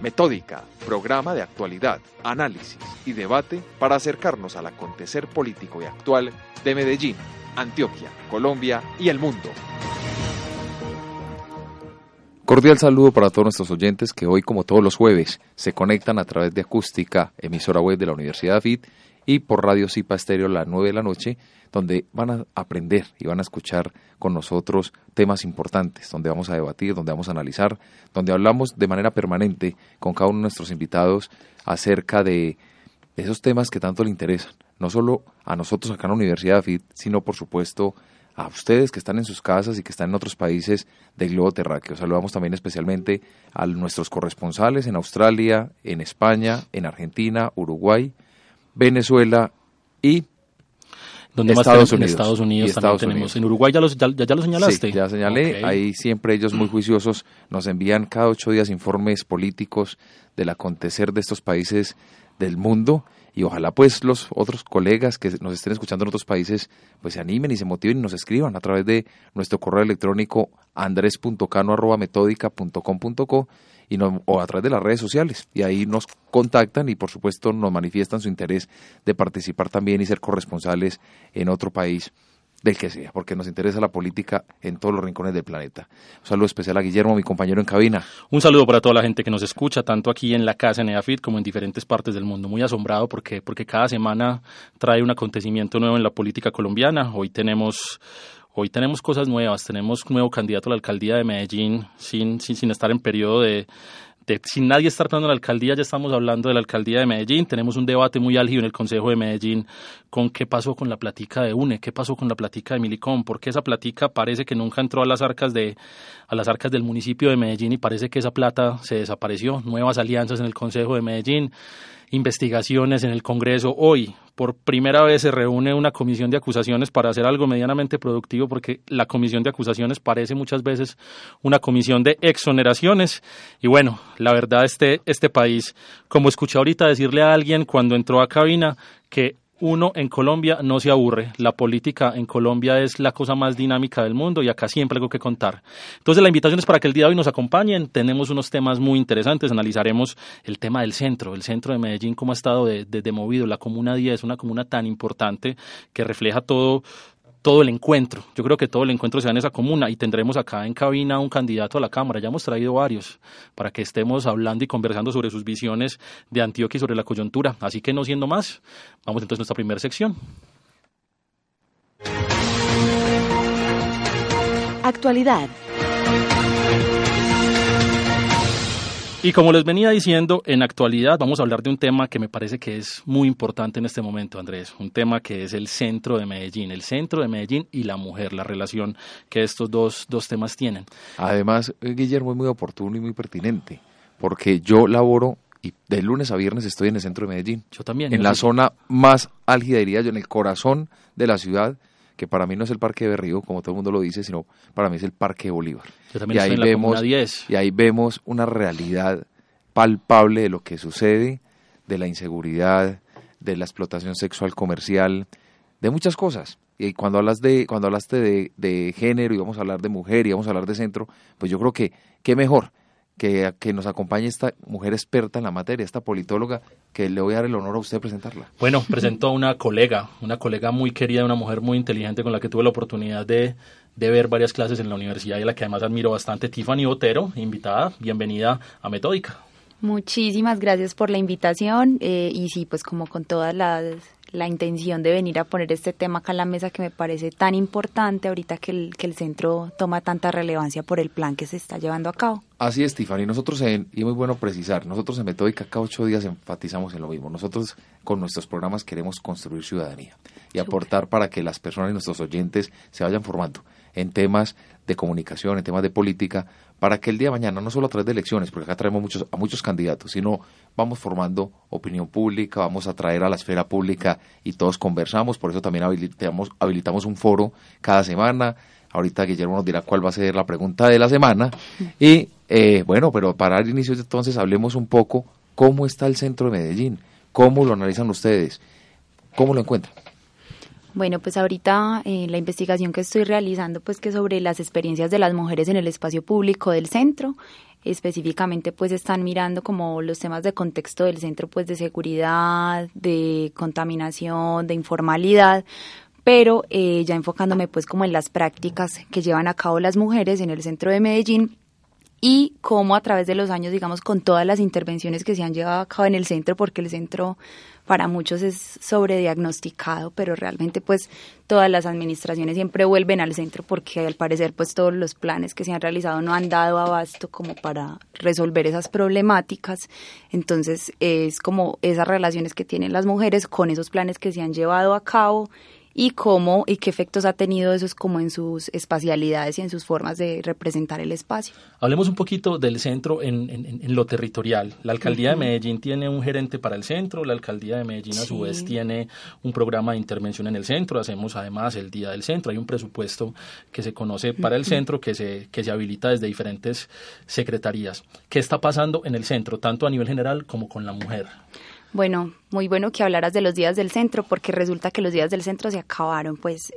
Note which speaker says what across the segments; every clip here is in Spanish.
Speaker 1: Metódica, programa de actualidad, análisis y debate para acercarnos al acontecer político y actual de Medellín, Antioquia, Colombia y el mundo.
Speaker 2: Cordial saludo para todos nuestros oyentes que hoy, como todos los jueves, se conectan a través de Acústica, emisora web de la Universidad FIT, y por Radio Cipa Estéreo a las 9 de la noche, donde van a aprender y van a escuchar con nosotros temas importantes, donde vamos a debatir, donde vamos a analizar, donde hablamos de manera permanente con cada uno de nuestros invitados acerca de esos temas que tanto le interesan, no solo a nosotros acá en la Universidad FIT, sino por supuesto a ustedes que están en sus casas y que están en otros países del globo terráqueo. Saludamos también especialmente a nuestros corresponsales en Australia, en España, en Argentina, Uruguay, Venezuela y
Speaker 3: donde Estados Unidos. En Estados Unidos también tenemos. En Uruguay ya, los, ya, lo señalaste.
Speaker 2: Sí, ya señalé. Ahí siempre ellos muy juiciosos nos envían cada ocho días informes políticos del acontecer de estos países del mundo y ojalá pues los otros colegas que nos estén escuchando en otros países pues se animen y se motiven y nos escriban a través de nuestro correo electrónico andres.cano.metódica.com.co y o a través de las redes sociales. Y ahí nos contactan y por supuesto nos manifiestan su interés de participar también y ser corresponsales en otro país del que sea, porque nos interesa la política en todos los rincones del planeta. Un saludo especial a Guillermo, mi compañero en cabina.
Speaker 3: Un saludo para toda la gente que nos escucha, tanto aquí en la casa en EAFIT como en diferentes partes del mundo. Muy asombrado porque, porque cada semana trae un acontecimiento nuevo en la política colombiana. Hoy tenemos Hoy tenemos cosas nuevas, tenemos nuevo candidato a la alcaldía de Medellín sin, sin, sin estar en periodo de, sin nadie estar hablando de la alcaldía, ya estamos hablando de la alcaldía de Medellín. Tenemos un debate muy álgido en el Consejo de Medellín con qué pasó con la platica de UNE, qué pasó con la platica de Milicón, porque esa platica parece que nunca entró a las arcas de a las arcas del municipio de Medellín y parece que esa plata se desapareció. Nuevas alianzas en el Consejo de Medellín investigaciones en el Congreso. Hoy, por primera vez, se reúne una comisión de acusaciones para hacer algo medianamente productivo, porque la comisión de acusaciones parece muchas veces una comisión de exoneraciones. Y bueno, la verdad, este, este país, como escuché ahorita decirle a alguien cuando entró a cabina, que uno en Colombia no se aburre. La política en Colombia es la cosa más dinámica del mundo y acá siempre algo que contar. Entonces la invitación es para que el día de hoy nos acompañen. Tenemos unos temas muy interesantes. Analizaremos el tema del centro, el centro de Medellín, cómo ha estado de, de, movido. La Comuna 10 es una comuna tan importante que refleja todo, todo el encuentro. Yo creo que todo el encuentro se da en esa comuna y tendremos acá en cabina un candidato a la Cámara. Ya hemos traído varios para que estemos hablando y conversando sobre sus visiones de Antioquia y sobre la coyuntura. Así que no siendo más, vamos entonces a nuestra primera sección.
Speaker 4: Actualidad.
Speaker 3: Y como les venía diciendo, en actualidad vamos a hablar de un tema que me parece que es muy importante en este momento, Andrés, un tema que es el centro de Medellín, el centro de Medellín y la mujer, la relación que estos dos, dos temas tienen.
Speaker 2: Además, Guillermo es muy oportuno y muy pertinente, porque yo laboro y de lunes a viernes estoy en el centro de Medellín.
Speaker 3: Yo también.
Speaker 2: En la zona más álgida, diría yo, en el corazón de la ciudad, que para mí no es el Parque de Berrío, como todo el mundo lo dice, sino para mí es el Parque de Bolívar.
Speaker 3: Yo también y ahí vemos, 10.
Speaker 2: Y ahí vemos una realidad palpable de lo que sucede, de la inseguridad, de la explotación sexual comercial, de muchas cosas. Y cuando hablas de, cuando hablaste de, de género y vamos a hablar de mujer y vamos a hablar de centro, pues yo creo que qué mejor que, que nos acompañe esta mujer experta en la materia, esta politóloga, que le voy a dar el honor a usted presentarla.
Speaker 3: Bueno, presento a una colega, una colega muy querida, una mujer muy inteligente con la que tuve la oportunidad de, de ver varias clases en la universidad y a la que además admiro bastante, Tiffany Otero, invitada, bienvenida a Metódica.
Speaker 5: Muchísimas gracias por la invitación eh, y sí, pues como con todas las la intención de venir a poner este tema acá en la mesa que me parece tan importante ahorita que el, que el centro toma tanta relevancia por el plan que se está llevando a cabo.
Speaker 2: Así es, Tiffany. Nosotros, en, y es muy bueno precisar, nosotros en Metódica cada ocho días enfatizamos en lo mismo. Nosotros con nuestros programas queremos construir ciudadanía y aportar para que las personas y nuestros oyentes se vayan formando en temas de comunicación, en temas de política, para que el día de mañana, no solo a través de elecciones, porque acá traemos muchos, a muchos candidatos, sino vamos formando opinión pública, vamos a traer a la esfera pública y todos conversamos, por eso también habilitamos, habilitamos un foro cada semana. Ahorita Guillermo nos dirá cuál va a ser la pregunta de la semana. Y eh, bueno, pero para dar inicio entonces hablemos un poco cómo está el centro de Medellín, cómo lo analizan ustedes, cómo lo encuentran.
Speaker 5: Bueno, pues ahorita eh, la investigación que estoy realizando, pues que sobre las experiencias de las mujeres en el espacio público del centro, específicamente pues están mirando como los temas de contexto del centro, pues de seguridad, de contaminación, de informalidad, pero eh, ya enfocándome pues como en las prácticas que llevan a cabo las mujeres en el centro de Medellín y cómo a través de los años, digamos, con todas las intervenciones que se han llevado a cabo en el centro, porque el centro para muchos es sobrediagnosticado, pero realmente pues todas las administraciones siempre vuelven al centro porque al parecer pues todos los planes que se han realizado no han dado abasto como para resolver esas problemáticas. Entonces es como esas relaciones que tienen las mujeres con esos planes que se han llevado a cabo y cómo y qué efectos ha tenido eso como en sus espacialidades y en sus formas de representar el espacio.
Speaker 3: Hablemos un poquito del centro en, en, lo territorial. La alcaldía de Medellín tiene un gerente para el centro, la alcaldía de Medellín a su vez tiene un programa de intervención en el centro, hacemos además el Día del Centro, hay un presupuesto que se conoce para el centro que se, que se habilita desde diferentes secretarías. ¿Qué está pasando en el centro, tanto a nivel general como con la mujer?
Speaker 5: Bueno, muy bueno que hablaras de los días del centro, porque resulta que los días del centro se acabaron. Pues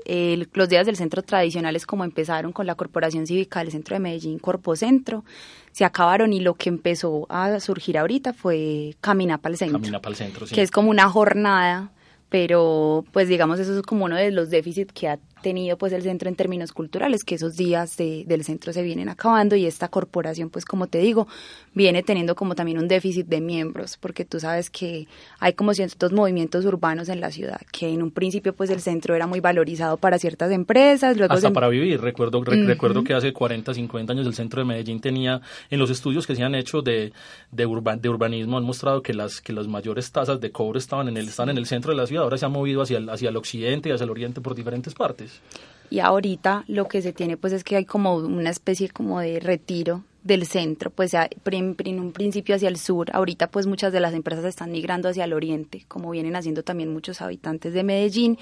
Speaker 5: los días del centro tradicionales, como empezaron con la Corporación Cívica del Centro de Medellín, Corpo Centro, se acabaron y lo que empezó a surgir ahorita fue Camina para el Centro.
Speaker 3: Camina para el Centro, sí.
Speaker 5: Que es como una jornada, pero pues digamos eso es como uno de los déficits que ha tenido pues el centro en términos culturales, que esos días del centro se vienen acabando y esta corporación pues como te digo, viene teniendo como también un déficit de miembros, porque tú sabes que hay como ciertos movimientos urbanos en la ciudad, que en un principio pues el centro era muy valorizado para ciertas empresas, luego
Speaker 3: hasta para vivir, recuerdo recuerdo que hace 40, 50 años el centro de Medellín tenía en los estudios que se han hecho de de, de urbanismo han mostrado que las que las mayores tasas de cobro estaban en el están en el centro de la ciudad, ahora se han movido hacia hacia el occidente y hacia el oriente por diferentes partes.
Speaker 5: Y ahorita lo que se tiene pues es que hay como una especie como de retiro del centro, pues en un principio hacia el sur, ahorita pues muchas de las empresas están migrando hacia el oriente, como vienen haciendo también muchos habitantes de Medellín,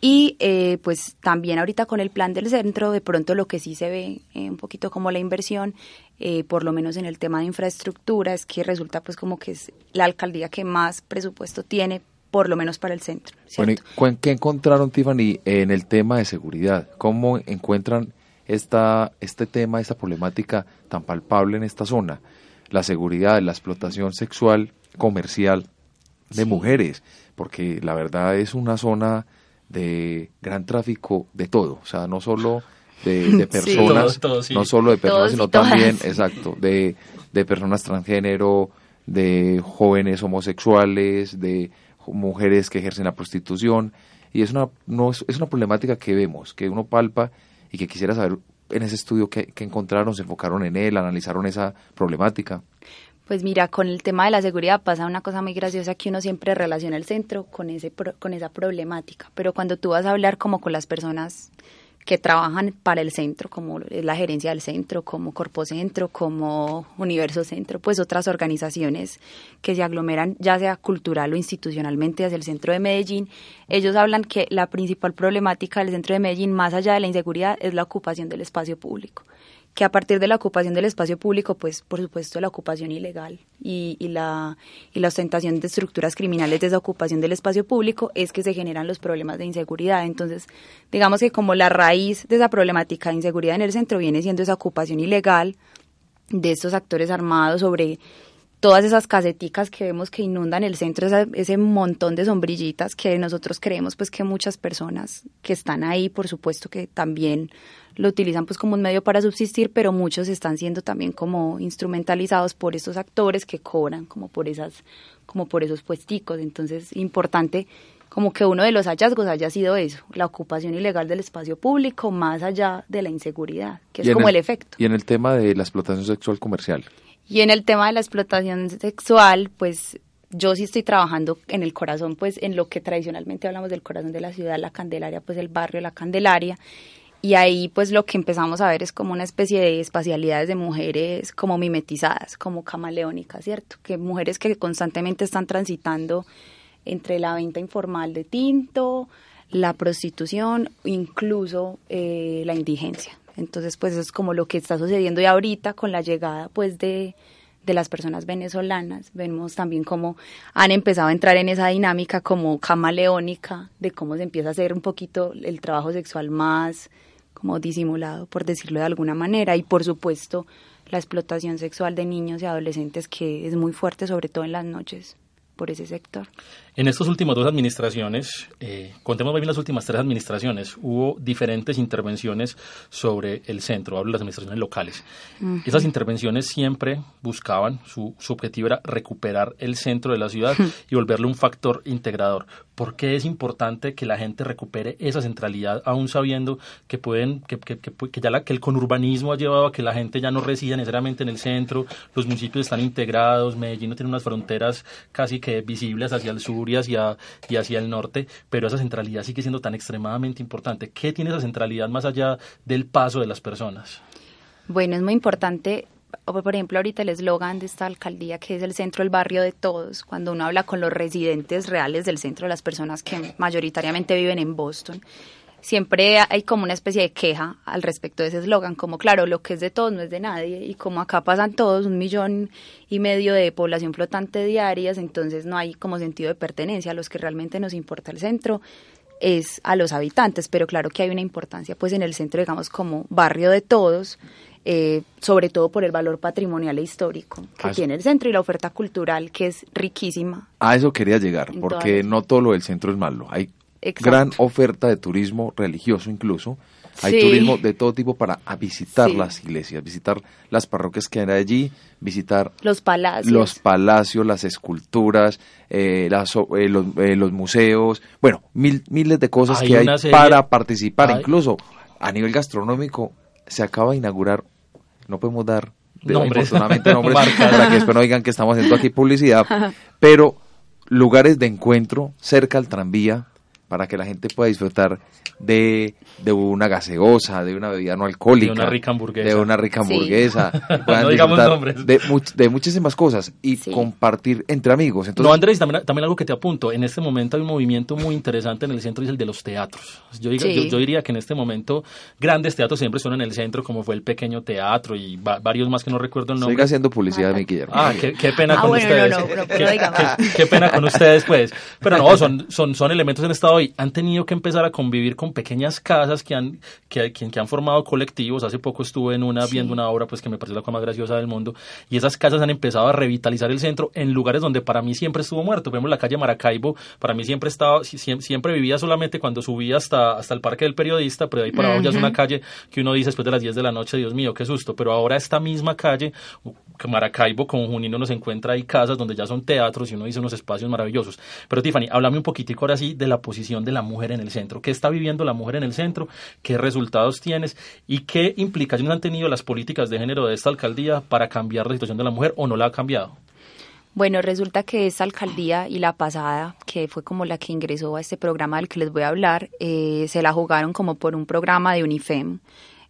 Speaker 5: y eh, pues también ahorita con el plan del centro, de pronto lo que sí se ve eh, un poquito como la inversión, eh, por lo menos en el tema de infraestructura, es que resulta pues como que es la alcaldía que más presupuesto tiene por lo menos para el centro.
Speaker 2: Bueno, ¿qué encontraron, Tiffany, en el tema de seguridad? ¿Cómo encuentran esta, este tema, esta problemática tan palpable en esta zona? La seguridad, la explotación sexual, comercial de mujeres, porque la verdad es una zona de gran tráfico de todo, o sea, no solo de, personas, no solo de personas, sino también, exacto, de, de personas transgénero, de jóvenes homosexuales, de mujeres que ejercen la prostitución y es una, no, es, una problemática que vemos, que uno palpa y que quisiera saber en ese estudio que, encontraron, se enfocaron en él, analizaron esa problemática.
Speaker 5: Pues mira, con el tema de la seguridad pasa una cosa muy graciosa que uno siempre relaciona el centro con ese con esa problemática, pero cuando tú vas a hablar como con las personas que trabajan para el centro, como la gerencia del centro, como Corpo Centro, como Universo Centro, pues otras organizaciones que se aglomeran ya sea cultural o institucionalmente hacia el centro de Medellín, ellos hablan que la principal problemática del centro de Medellín, más allá de la inseguridad, es la ocupación del espacio público que a partir de la ocupación del espacio público, pues por supuesto la ocupación ilegal y, la, y la ostentación de estructuras criminales de esa ocupación del espacio público es que se generan los problemas de inseguridad. Entonces, digamos que como la raíz de esa problemática de inseguridad en el centro viene siendo esa ocupación ilegal de estos actores armados sobre todas esas caseticas que vemos que inundan el centro, ese montón de sombrillitas que nosotros creemos pues que muchas personas que están ahí, por supuesto que también lo utilizan pues como un medio para subsistir, pero muchos están siendo también como instrumentalizados por estos actores que cobran como por esas como por esos puesticos, entonces importante como que uno de los hallazgos haya sido eso, la ocupación ilegal del espacio público más allá de la inseguridad, que es como el efecto.
Speaker 2: Y en el tema de la explotación sexual comercial.
Speaker 5: Y en el tema de la explotación sexual, pues yo sí estoy trabajando en el corazón, pues en lo que tradicionalmente hablamos del corazón de la ciudad, la Candelaria, pues el barrio La Candelaria. Y ahí pues lo que empezamos a ver es como una especie de espacialidades de mujeres como mimetizadas, como camaleónicas, ¿cierto? Que mujeres que constantemente están transitando entre la venta informal de tinto, la prostitución, incluso eh, la indigencia. Entonces, pues es como lo que está sucediendo y ahorita con la llegada pues de, de las personas venezolanas, vemos también cómo han empezado a entrar en esa dinámica como camaleónica de cómo se empieza a hacer un poquito el trabajo sexual más como disimulado, por decirlo de alguna manera, y por supuesto la explotación sexual de niños y adolescentes que es muy fuerte, sobre todo en las noches, por ese sector.
Speaker 3: En estas últimas dos administraciones, eh, contemos bien las últimas tres administraciones, hubo diferentes intervenciones sobre el centro, hablo de las administraciones locales. Esas intervenciones siempre buscaban, su, su, objetivo era recuperar el centro de la ciudad y volverle un factor integrador. ¿Por qué es importante que la gente recupere esa centralidad, aún sabiendo que pueden, que, que, que, ya la, que el conurbanismo ha llevado a que la gente ya no resida necesariamente en el centro, los municipios están integrados, Medellín no tiene unas fronteras casi que visibles hacia el sur y hacia, y hacia el norte, pero esa centralidad sigue siendo tan extremadamente importante. ¿Qué tiene esa centralidad más allá del paso de las personas?
Speaker 5: Bueno, es muy importante por ejemplo, ahorita el eslogan de esta alcaldía, que es el centro del barrio de todos, cuando uno habla con los residentes reales del centro, las personas que mayoritariamente viven en Boston, siempre hay como una especie de queja al respecto de ese eslogan, como claro, lo que es de todos no es de nadie, y como acá pasan todos, un millón y medio de población flotante diarias, entonces no hay como sentido de pertenencia, a los que realmente nos importa el centro es a los habitantes, pero claro que hay una importancia pues en el centro, digamos, como barrio de todos, eh, sobre todo por el valor patrimonial e histórico que tiene el centro y la oferta cultural que es riquísima.
Speaker 2: A eso quería llegar, porque no todo lo del centro es malo. Hay gran oferta de turismo religioso incluso. Hay turismo de todo tipo para visitar las iglesias, visitar las parroquias que hay allí, visitar
Speaker 5: los palacios,
Speaker 2: los palacios, las esculturas, eh, las, eh, los, museos, bueno, mil, miles de cosas que hay para participar, incluso a nivel gastronómico se acaba de inaugurar, no podemos dar
Speaker 3: nombres,
Speaker 2: nombres para que después no digan que estamos haciendo aquí publicidad, pero lugares de encuentro cerca al tranvía para que la gente pueda disfrutar de, de una gaseosa, de una bebida no alcohólica,
Speaker 3: de una rica hamburguesa,
Speaker 2: de una rica hamburguesa, puedan
Speaker 3: disfrutar
Speaker 2: de, de, muchísimas cosas y compartir entre amigos. Entonces,
Speaker 3: no, Andrés, también, también, algo que te apunto, en este momento hay un movimiento muy interesante en el centro y es el de los teatros. Yo, diga, yo, diría que en este momento grandes teatros siempre son en el centro, como fue el Pequeño Teatro y varios más que no recuerdo el nombre.
Speaker 2: Siga haciendo publicidad, mi
Speaker 3: Guillermo. Ah, qué, qué pena ah, con ustedes. No, no, qué, qué, pena con ustedes, pues. Pero no, son, son, son elementos en estado hoy. Han tenido que empezar a convivir con pequeñas casas que han, que, que, han formado colectivos. Hace poco estuve en una viendo una obra pues que me pareció la cosa más graciosa del mundo. Y esas casas han empezado a revitalizar el centro en lugares donde para mí siempre estuvo muerto. Vemos la calle Maracaibo, para mí siempre estaba, siempre, vivía solamente cuando subía hasta, hasta el Parque del Periodista, pero de ahí para abajo ya es una calle que uno dice después de las 10 de la noche, Dios mío, qué susto. Pero ahora esta misma calle, Maracaibo con Junino nos encuentra ahí casas donde ya son teatros y uno dice unos espacios maravillosos. Pero Tiffany, háblame un poquitico ahora sí de la posición de la mujer en el centro. ¿Qué está viviendo la mujer en el centro? ¿Qué resultados tienes? ¿Y qué implicaciones han tenido las políticas de género de esta alcaldía para cambiar la situación de la mujer o no la ha cambiado?
Speaker 5: Bueno, resulta que esta alcaldía y la pasada, que fue como la que ingresó a este programa del que les voy a hablar, eh, se la jugaron como por un programa de UNIFEM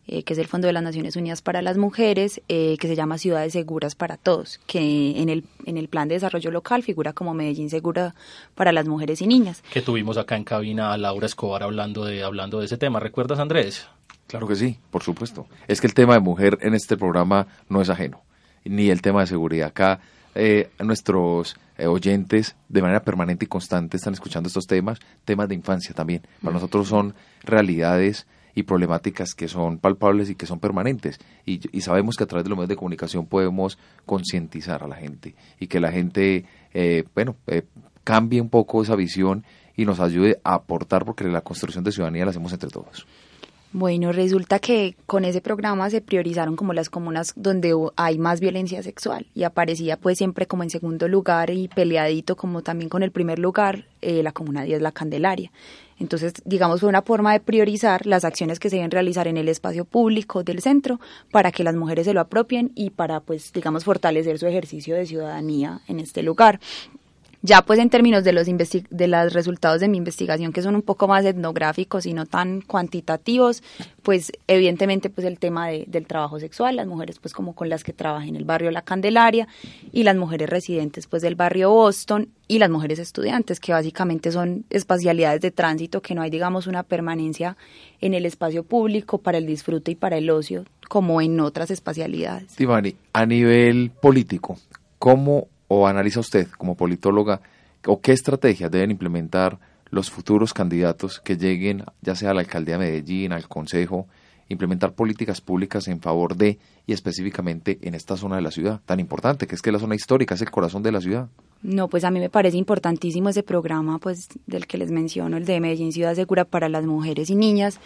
Speaker 5: eh, que es el Fondo de las Naciones Unidas para las Mujeres, eh, que se llama Ciudades Seguras para Todos, que en el, en el plan de desarrollo local figura como Medellín Segura para las mujeres y niñas.
Speaker 3: Que tuvimos acá en cabina a Laura Escobar hablando de, hablando de ese tema. ¿Recuerdas, Andrés?
Speaker 2: Claro que sí, por supuesto. Es que el tema de mujer en este programa no es ajeno, ni el tema de seguridad. Acá eh, nuestros oyentes de manera permanente y constante están escuchando estos temas, temas de infancia también. Para nosotros son realidades y problemáticas que son palpables y que son permanentes. Y, sabemos que a través de los medios de comunicación podemos concientizar a la gente y que la gente, eh, bueno, eh, cambie un poco esa visión y nos ayude a aportar porque la construcción de ciudadanía la hacemos entre todos.
Speaker 5: Bueno, resulta que con ese programa se priorizaron como las comunas donde hay más violencia sexual y aparecía pues siempre como en segundo lugar y peleadito como también con el primer lugar eh, la comuna 10 La Candelaria. Entonces, digamos, fue una forma de priorizar las acciones que se deben realizar en el espacio público del centro para que las mujeres se lo apropien y para, pues, digamos, fortalecer su ejercicio de ciudadanía en este lugar. Ya pues en términos de los, de los resultados de mi investigación, que son un poco más etnográficos y no tan cuantitativos, pues evidentemente pues el tema del trabajo sexual, las mujeres pues como con las que trabajan en el barrio La Candelaria y las mujeres residentes pues del barrio Boston y las mujeres estudiantes, que básicamente son espacialidades de tránsito, que no hay digamos una permanencia en el espacio público para el disfrute y para el ocio como en otras espacialidades.
Speaker 2: Tivani, a nivel político, ¿cómo o analiza usted como politóloga o qué estrategias deben implementar los futuros candidatos que lleguen ya sea a la alcaldía de Medellín, al consejo, implementar políticas públicas en favor de y específicamente en esta zona de la ciudad tan importante, que es que la zona histórica es el corazón de la ciudad.
Speaker 5: No, pues a mí me parece importantísimo ese programa pues del que les menciono, el de Medellín Ciudad Segura para las mujeres y niñas,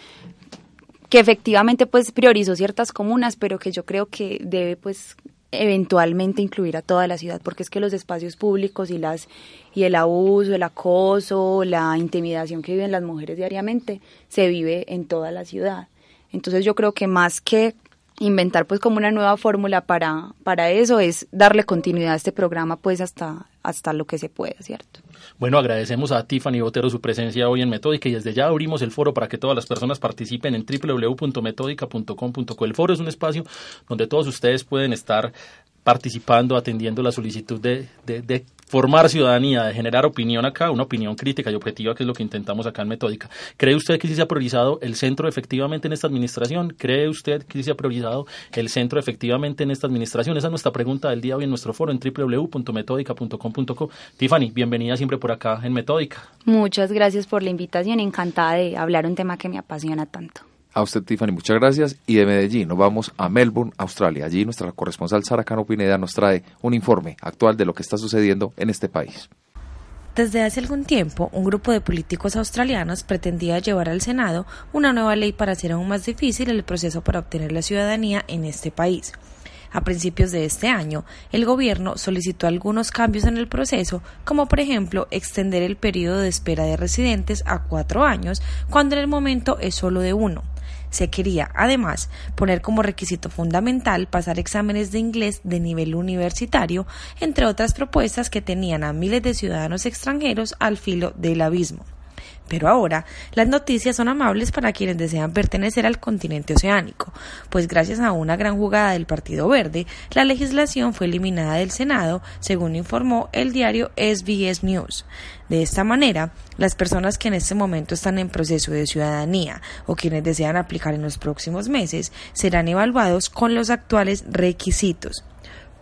Speaker 5: que efectivamente pues priorizó ciertas comunas, pero que yo creo que debe pues eventualmente incluir a toda la ciudad, porque es que los espacios públicos y las y el abuso, el acoso, la intimidación que viven las mujeres diariamente se vive en toda la ciudad. Entonces yo creo que más que inventar pues como una nueva fórmula para, para eso es darle continuidad a este programa pues hasta, hasta lo que se pueda, ¿cierto?
Speaker 3: Bueno, agradecemos a Tiffany Botero su presencia hoy en Metódica y desde ya abrimos el foro para que todas las personas participen en www.metódica.com.co. El foro es un espacio donde todos ustedes pueden estar participando, atendiendo la solicitud de, formar ciudadanía, de generar opinión acá, una opinión crítica y objetiva, que es lo que intentamos acá en Metódica. ¿Cree usted que sí se ha priorizado el centro efectivamente en esta administración? ¿Cree usted que sí se ha priorizado el centro efectivamente en esta administración? Esa es nuestra pregunta del día hoy en nuestro foro en www.metódica.com.co. Tiffany, bienvenida siempre por acá en Metódica.
Speaker 5: Muchas gracias por la invitación, encantada de hablar un tema que me apasiona tanto.
Speaker 2: A usted, Tiffany, muchas gracias. Y de Medellín nos vamos a Melbourne, Australia. Allí nuestra corresponsal Sara Cano Pineda nos trae un informe actual de lo que está sucediendo en este país.
Speaker 4: Desde hace algún tiempo, un grupo de políticos australianos pretendía llevar al Senado una nueva ley para hacer aún más difícil el proceso para obtener la ciudadanía en este país. A principios de este año, el gobierno solicitó algunos cambios en el proceso, como por ejemplo extender el periodo de espera de residentes a cuatro años, cuando en el momento es solo de uno. Se quería, además, poner como requisito fundamental pasar exámenes de inglés de nivel universitario, entre otras propuestas que tenían a miles de ciudadanos extranjeros al filo del abismo. Pero ahora las noticias son amables para quienes desean pertenecer al continente oceánico, pues gracias a una gran jugada del Partido Verde, la legislación fue eliminada del Senado, según informó el diario SBS News. De esta manera, las personas que en este momento están en proceso de ciudadanía o quienes desean aplicar en los próximos meses serán evaluados con los actuales requisitos.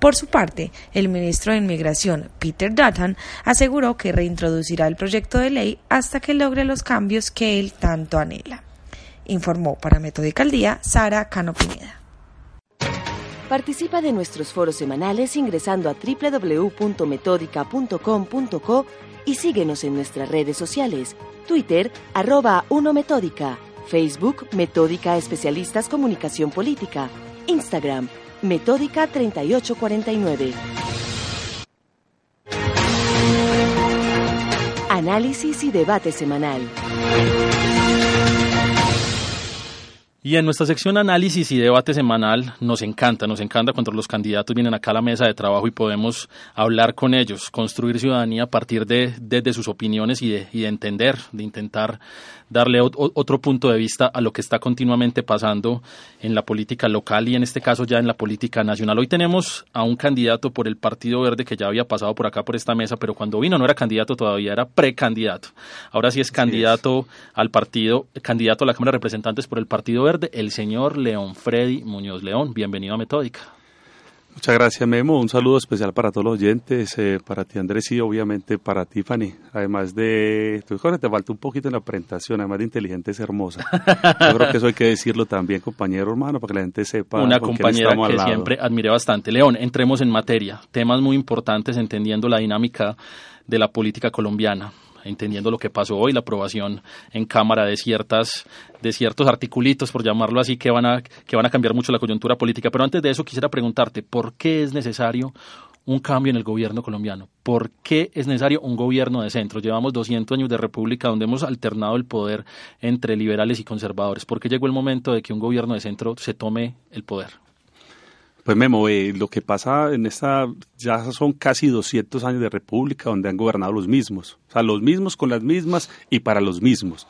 Speaker 4: Por su parte, el ministro de Inmigración, Peter Dutton, aseguró que reintroducirá el proyecto de ley hasta que logre los cambios que él tanto anhela. Informó para Metódica al Día Sara Cano Pineda.
Speaker 6: Participa de nuestros foros semanales ingresando a www.metódica.com.co y síguenos en nuestras redes sociales, Twitter, arroba 1 Facebook, Metódica Especialistas Comunicación Política, Instagram, Metódica 3849. Análisis y debate semanal.
Speaker 3: Y en nuestra sección análisis y debate semanal nos encanta, nos encanta cuando los candidatos vienen acá a la mesa de trabajo y podemos hablar con ellos, construir ciudadanía a partir de, sus opiniones y de, y de entender, de intentar darle otro punto de vista a lo que está continuamente pasando en la política local y en este caso ya en la política nacional. Hoy tenemos a un candidato por el Partido Verde que ya había pasado por acá por esta mesa, pero cuando vino no era candidato todavía, era precandidato. Ahora sí es candidato al partido, candidato a la Cámara de Representantes por el Partido Verde, el señor León Freddy Muñoz León. Bienvenido a Metódica.
Speaker 7: Muchas gracias, Memo. Un saludo especial para todos los oyentes, eh, para ti, Andrés, y obviamente para Tiffany. Además de. Tú, te falta un poquito en la presentación, además de inteligente, es hermosa. Yo creo que eso hay que decirlo también, compañero hermano, para que la gente sepa.
Speaker 3: Una compañera que siempre admiré bastante. León, entremos en materia. Temas muy importantes entendiendo la dinámica de la política colombiana entendiendo lo que pasó hoy, la aprobación en Cámara de ciertas de ciertos articulitos, por llamarlo así, que van a que van a cambiar mucho la coyuntura política. Pero antes de eso quisiera preguntarte, ¿por qué es necesario un cambio en el gobierno colombiano? ¿Por qué es necesario un gobierno de centro? Llevamos 200 años de república donde hemos alternado el poder entre liberales y conservadores. ¿Por qué llegó el momento de que un gobierno de centro se tome el poder?
Speaker 7: Pues Memo, eh, lo que pasa en esta, ya son casi 200 años de república donde han gobernado los mismos, o sea, los mismos con las mismas y para los mismos.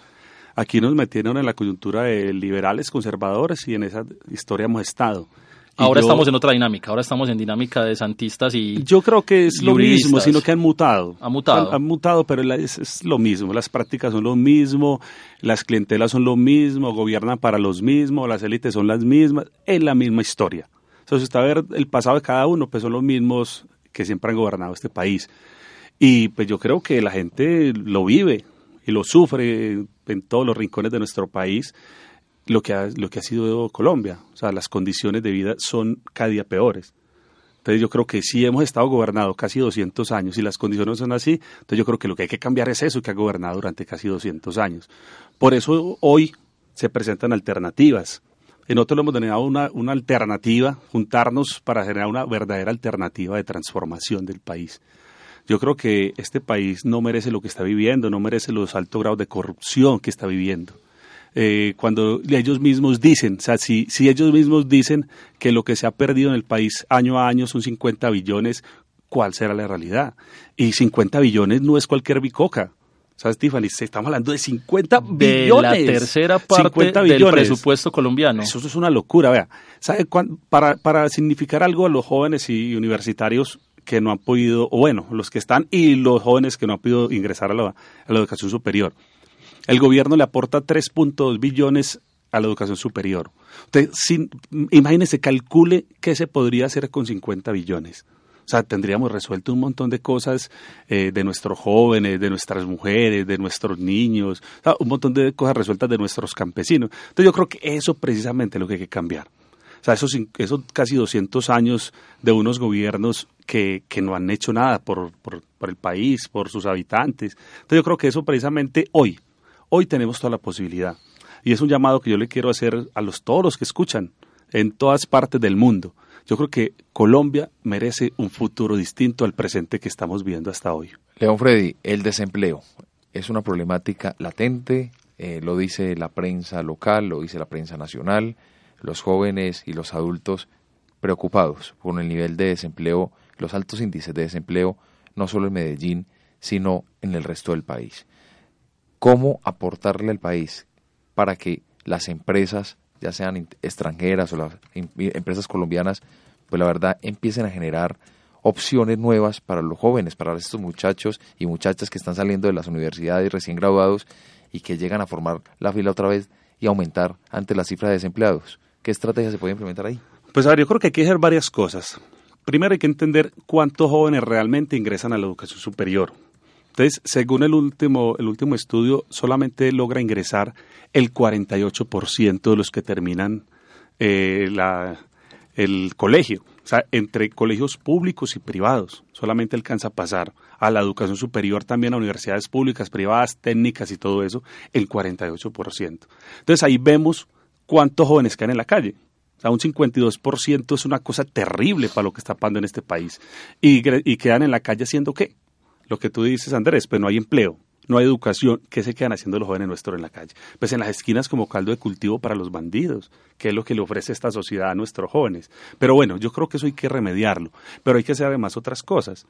Speaker 7: Aquí nos metieron en la coyuntura de liberales, conservadores y en esa historia hemos estado.
Speaker 3: ahora estamos en otra dinámica, ahora estamos en dinámica de santistas y...
Speaker 7: Yo creo que es lo mismo, sino que han mutado.
Speaker 3: Han mutado.
Speaker 7: Han, mutado, pero es, es, lo mismo, las prácticas son lo mismo, las clientelas son lo mismo, gobiernan para los mismos, las élites son las mismas, es la misma historia. Entonces, está a ver el pasado de cada uno, pues son los mismos que siempre han gobernado este país. Y pues yo creo que la gente lo vive y lo sufre en todos los rincones de nuestro país lo que ha, lo que ha sido Colombia. O sea, las condiciones de vida son cada día peores. Entonces yo creo que si hemos estado gobernados casi 200 años y las condiciones son así, entonces yo creo que lo que hay que cambiar es eso que ha gobernado durante casi 200 años. Por eso hoy se presentan alternativas. En otro hemos tenido una, una alternativa, juntarnos para generar una verdadera alternativa de transformación del país. Yo creo que este país no merece lo que está viviendo, no merece los altos grados de corrupción que está viviendo. Eh, cuando ellos mismos dicen, o sea, si, si ellos mismos dicen que lo que se ha perdido en el país año a año son 50 billones, ¿cuál será la realidad? Y 50 billones no es cualquier bicoca. ¿Sabes, Tiffany? Estamos hablando de 50 billones.
Speaker 3: De la tercera parte del presupuesto colombiano.
Speaker 7: Eso, es una locura, vea. ¿Sabe? Para, para significar algo a los jóvenes y universitarios, que no han podido, o bueno, los que están y los jóvenes que no han podido ingresar a la, a la educación superior. El gobierno le aporta 3.2 billones a la educación superior. Usted, sin, imagínese, calcule qué se podría hacer con 50 billones. O sea, tendríamos resuelto un montón de cosas eh, de nuestros jóvenes, de nuestras mujeres, de nuestros niños, un montón de cosas resueltas de nuestros campesinos. Entonces yo creo que eso precisamente es lo que hay que cambiar. O sea, esos, esos casi 200 años de unos gobiernos que, que no han hecho nada por, por, el país, por sus habitantes. Entonces yo creo que eso precisamente hoy, hoy tenemos toda la posibilidad. Y es un llamado que yo le quiero hacer a los todos los que escuchan en todas partes del mundo. Yo creo que Colombia merece un futuro distinto al presente que estamos viendo hasta hoy.
Speaker 2: León Freddy, el desempleo es una problemática latente, eh, lo dice la prensa local, lo dice la prensa nacional, los jóvenes y los adultos preocupados por el nivel de desempleo, los altos índices de desempleo, no solo en Medellín, sino en el resto del país. ¿Cómo aportarle al país para que las empresas, ya sean extranjeras o las empresas colombianas, pues la verdad empiecen a generar opciones nuevas para los jóvenes, para estos muchachos y muchachas que están saliendo de las universidades recién graduados y que llegan a formar la fila otra vez y aumentar ante la cifra de desempleados. ¿Qué estrategia se puede implementar ahí?
Speaker 7: Pues a ver, yo creo que hay que hacer varias cosas. Primero hay que entender cuántos jóvenes realmente ingresan a la educación superior. Entonces, según el último, el último estudio, solamente logra ingresar el 48% de los que terminan eh, la, el colegio. O sea, entre colegios públicos y privados, solamente alcanza a pasar a la educación superior, también a universidades públicas, privadas, técnicas y todo eso, el 48%. Entonces ahí vemos cuántos jóvenes quedan en la calle. O sea, un 52% es una cosa terrible para lo que está pasando en este país. Y, y quedan en la calle haciendo qué? Lo que tú dices, Andrés, pues no hay empleo, no hay educación. ¿Qué se quedan haciendo los jóvenes nuestros en la calle? Pues en las esquinas como caldo de cultivo para los bandidos, que es lo que le ofrece esta sociedad a nuestros jóvenes. Pero bueno, yo creo que eso hay que remediarlo. Pero hay que hacer además otras cosas.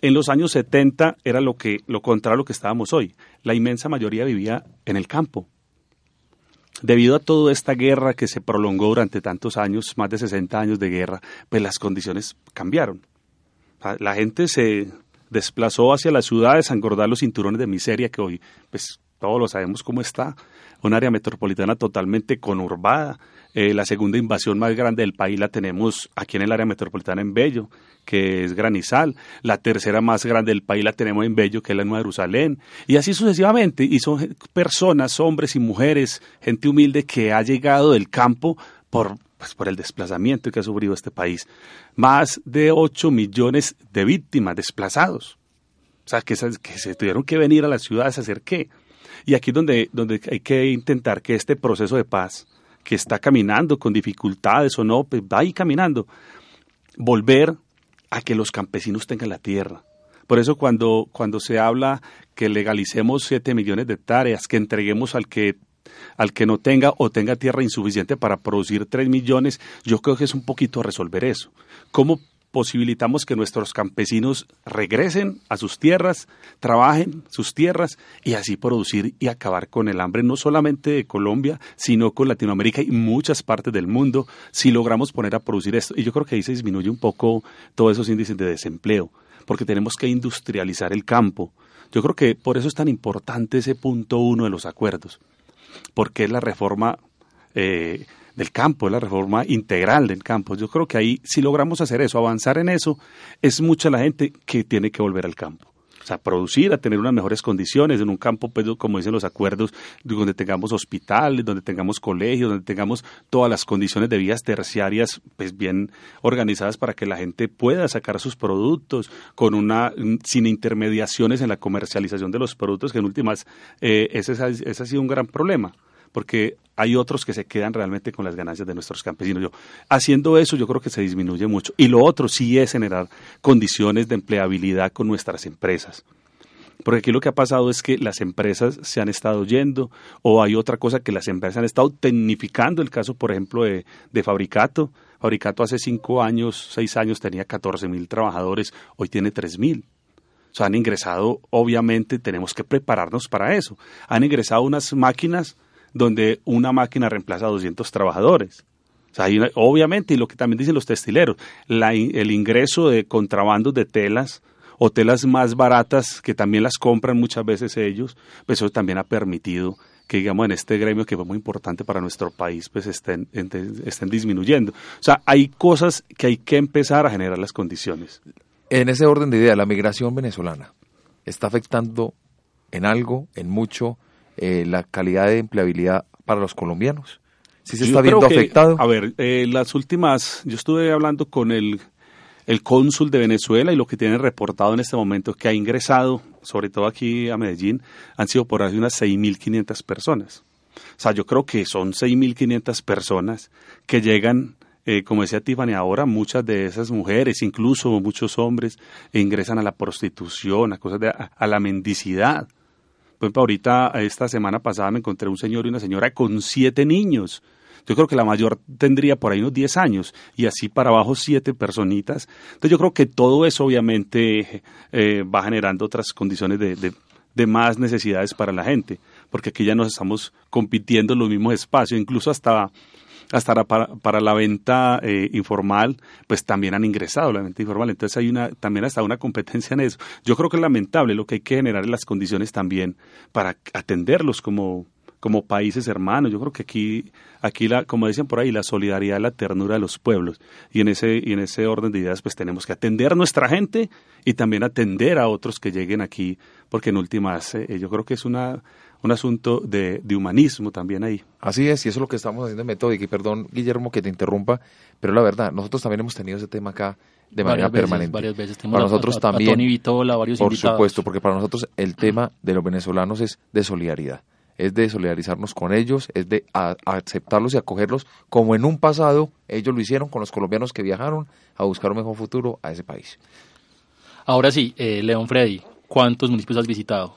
Speaker 7: En los años 70 era lo, que, lo contrario a lo que estábamos hoy. La inmensa mayoría vivía en el campo, Debido a toda esta guerra que se prolongó durante tantos años, más de 60 años de guerra, pues las condiciones cambiaron. La gente se desplazó hacia las ciudades a engordar los cinturones de miseria que hoy, pues todos lo sabemos cómo está, un área metropolitana totalmente conurbada, eh, la segunda invasión más grande del país la tenemos aquí en el área metropolitana en Bello, que es Granizal. La tercera más grande del país la tenemos en Bello, que es la Nueva Jerusalén. Y así sucesivamente. Y son personas, hombres y mujeres, gente humilde que ha llegado del campo por, pues, por el desplazamiento que ha sufrido este país. Más de 8 millones de víctimas desplazados. O sea, que, que se tuvieron que venir a las ciudades a hacer qué. Y aquí donde, donde hay que intentar que este proceso de paz que está caminando con dificultades o no, pues va ahí caminando. Volver a que los campesinos tengan la tierra. Por eso cuando, cuando se habla que legalicemos 7 millones de hectáreas, que entreguemos al que al que no tenga o tenga tierra insuficiente para producir 3 millones, yo creo que es un poquito resolver eso. ¿Cómo posibilitamos que nuestros campesinos regresen a sus tierras, trabajen sus tierras y así producir y acabar con el hambre no solamente de Colombia, sino con Latinoamérica y muchas partes del mundo si logramos poner a producir esto. Y yo creo que ahí se disminuye un poco todos esos índices de desempleo, porque tenemos que industrializar el campo. Yo creo que por eso es tan importante ese punto uno de los acuerdos, porque es la reforma eh, del campo, es la reforma integral del campo. Yo creo que ahí, si logramos hacer eso, avanzar en eso, es mucha la gente que tiene que volver al campo. O sea, producir, a tener unas mejores condiciones en un campo, pues, como dicen los acuerdos, donde tengamos hospitales, donde tengamos colegios, donde tengamos todas las condiciones de vías terciarias pues, bien organizadas para que la gente pueda sacar sus productos con una sin intermediaciones en la comercialización de los productos, que en últimas eh, ese, ese ha sido un gran problema porque hay otros que se quedan realmente con las ganancias de nuestros campesinos. Haciendo eso yo creo que se disminuye mucho. Y lo otro sí es generar condiciones de empleabilidad con nuestras empresas. Porque aquí lo que ha pasado es que las empresas se han estado yendo o hay otra cosa que las empresas han estado tecnificando. El caso, por ejemplo, de, de Fabricato. Fabricato hace cinco años, seis años tenía 14 mil trabajadores, hoy tiene tres mil. O sea, han ingresado, obviamente tenemos que prepararnos para eso. Han ingresado unas máquinas donde una máquina reemplaza a 200 trabajadores. obviamente, y lo que también dicen los textileros, el ingreso de contrabandos de telas o telas más baratas que también las compran muchas veces ellos, pues eso también ha permitido que digamos en este gremio que fue muy importante para nuestro país pues estén, estén disminuyendo. O sea, hay cosas que hay que empezar a generar las condiciones.
Speaker 2: En ese orden de idea, la migración venezolana está afectando en algo, en mucho, eh, la calidad de empleabilidad para los colombianos? ¿Sí se está viendo afectado?
Speaker 7: A ver, eh, las últimas, yo estuve hablando con el, el cónsul de Venezuela y lo que tiene reportado en este momento que ha ingresado, sobre todo aquí a Medellín, han sido por ahí unas 6.500 personas. O sea, yo creo que son 6.500 personas que llegan, eh, como decía Tiffany ahora, muchas de esas mujeres, incluso muchos hombres, ingresan a la prostitución, a cosas de, a la mendicidad. Por ejemplo, ahorita, esta semana pasada me encontré un señor y una señora con siete niños. Yo creo que la mayor tendría por ahí unos diez años y así para abajo siete personitas. Entonces yo creo que todo eso obviamente eh, va generando otras condiciones de, de, más necesidades para la gente, porque aquí ya nos estamos compitiendo en los mismos espacios, incluso hasta hasta para, para la venta eh, informal, pues también han ingresado la venta informal. Entonces hay una, también hasta una competencia en eso. Yo creo que es lamentable lo que hay que generar en las condiciones también para atenderlos como, como países hermanos. Yo creo que aquí, aquí la, como decían por ahí, la solidaridad, la ternura de los pueblos. Y en ese, y en ese orden de ideas, pues tenemos que atender a nuestra gente y también atender a otros que lleguen aquí, porque en últimas, eh, yo creo que es una, un asunto de, humanismo también ahí.
Speaker 2: Así es, y eso es lo que estamos haciendo en Metódica. Y perdón, Guillermo, que te interrumpa, pero la verdad, nosotros también hemos tenido ese tema acá de manera permanente.
Speaker 3: Varias veces.
Speaker 2: para nosotros también.
Speaker 3: varios
Speaker 2: por supuesto, porque para nosotros el tema de los venezolanos es de solidaridad. Es de solidarizarnos con ellos, es de aceptarlos y acogerlos como en un pasado ellos lo hicieron con los colombianos que viajaron a buscar un mejor futuro a ese país.
Speaker 3: Ahora sí, eh, León Freddy, ¿cuántos municipios has visitado?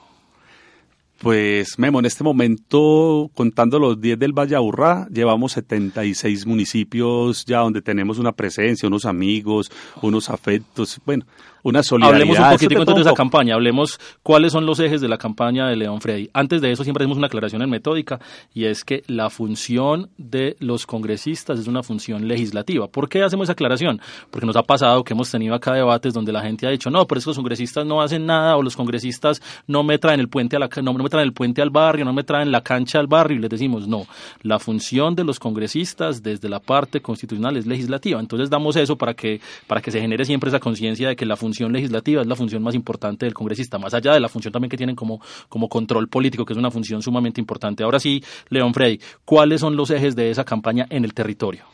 Speaker 7: Pues Memo, en este momento, contando los 10 del Valle Aburrá, llevamos 76 municipios ya donde tenemos una presencia, unos amigos, unos afectos, bueno, una solidaridad.
Speaker 3: Hablemos un poquitico de esa campaña, hablemos cuáles son los ejes de la campaña de León Freddy. Antes de eso siempre hacemos una aclaración en metódica y es que la función de los congresistas es una función legislativa. ¿Por qué hacemos esa aclaración? Porque nos ha pasado que hemos tenido acá debates donde la gente ha dicho, no, pero es que los congresistas no hacen nada o los congresistas no me traen el puente a la no, no me traen el puente al barrio, no me traen la cancha al barrio y les decimos, no, la función de los congresistas desde la parte constitucional es legislativa. Entonces damos eso para que para que se genere siempre esa conciencia de que la función legislativa es la función más importante del congresista, más allá de la función también que tienen como, como control político, que es una función sumamente importante. Ahora sí, León Freddy, ¿cuáles son los ejes de esa campaña en el territorio?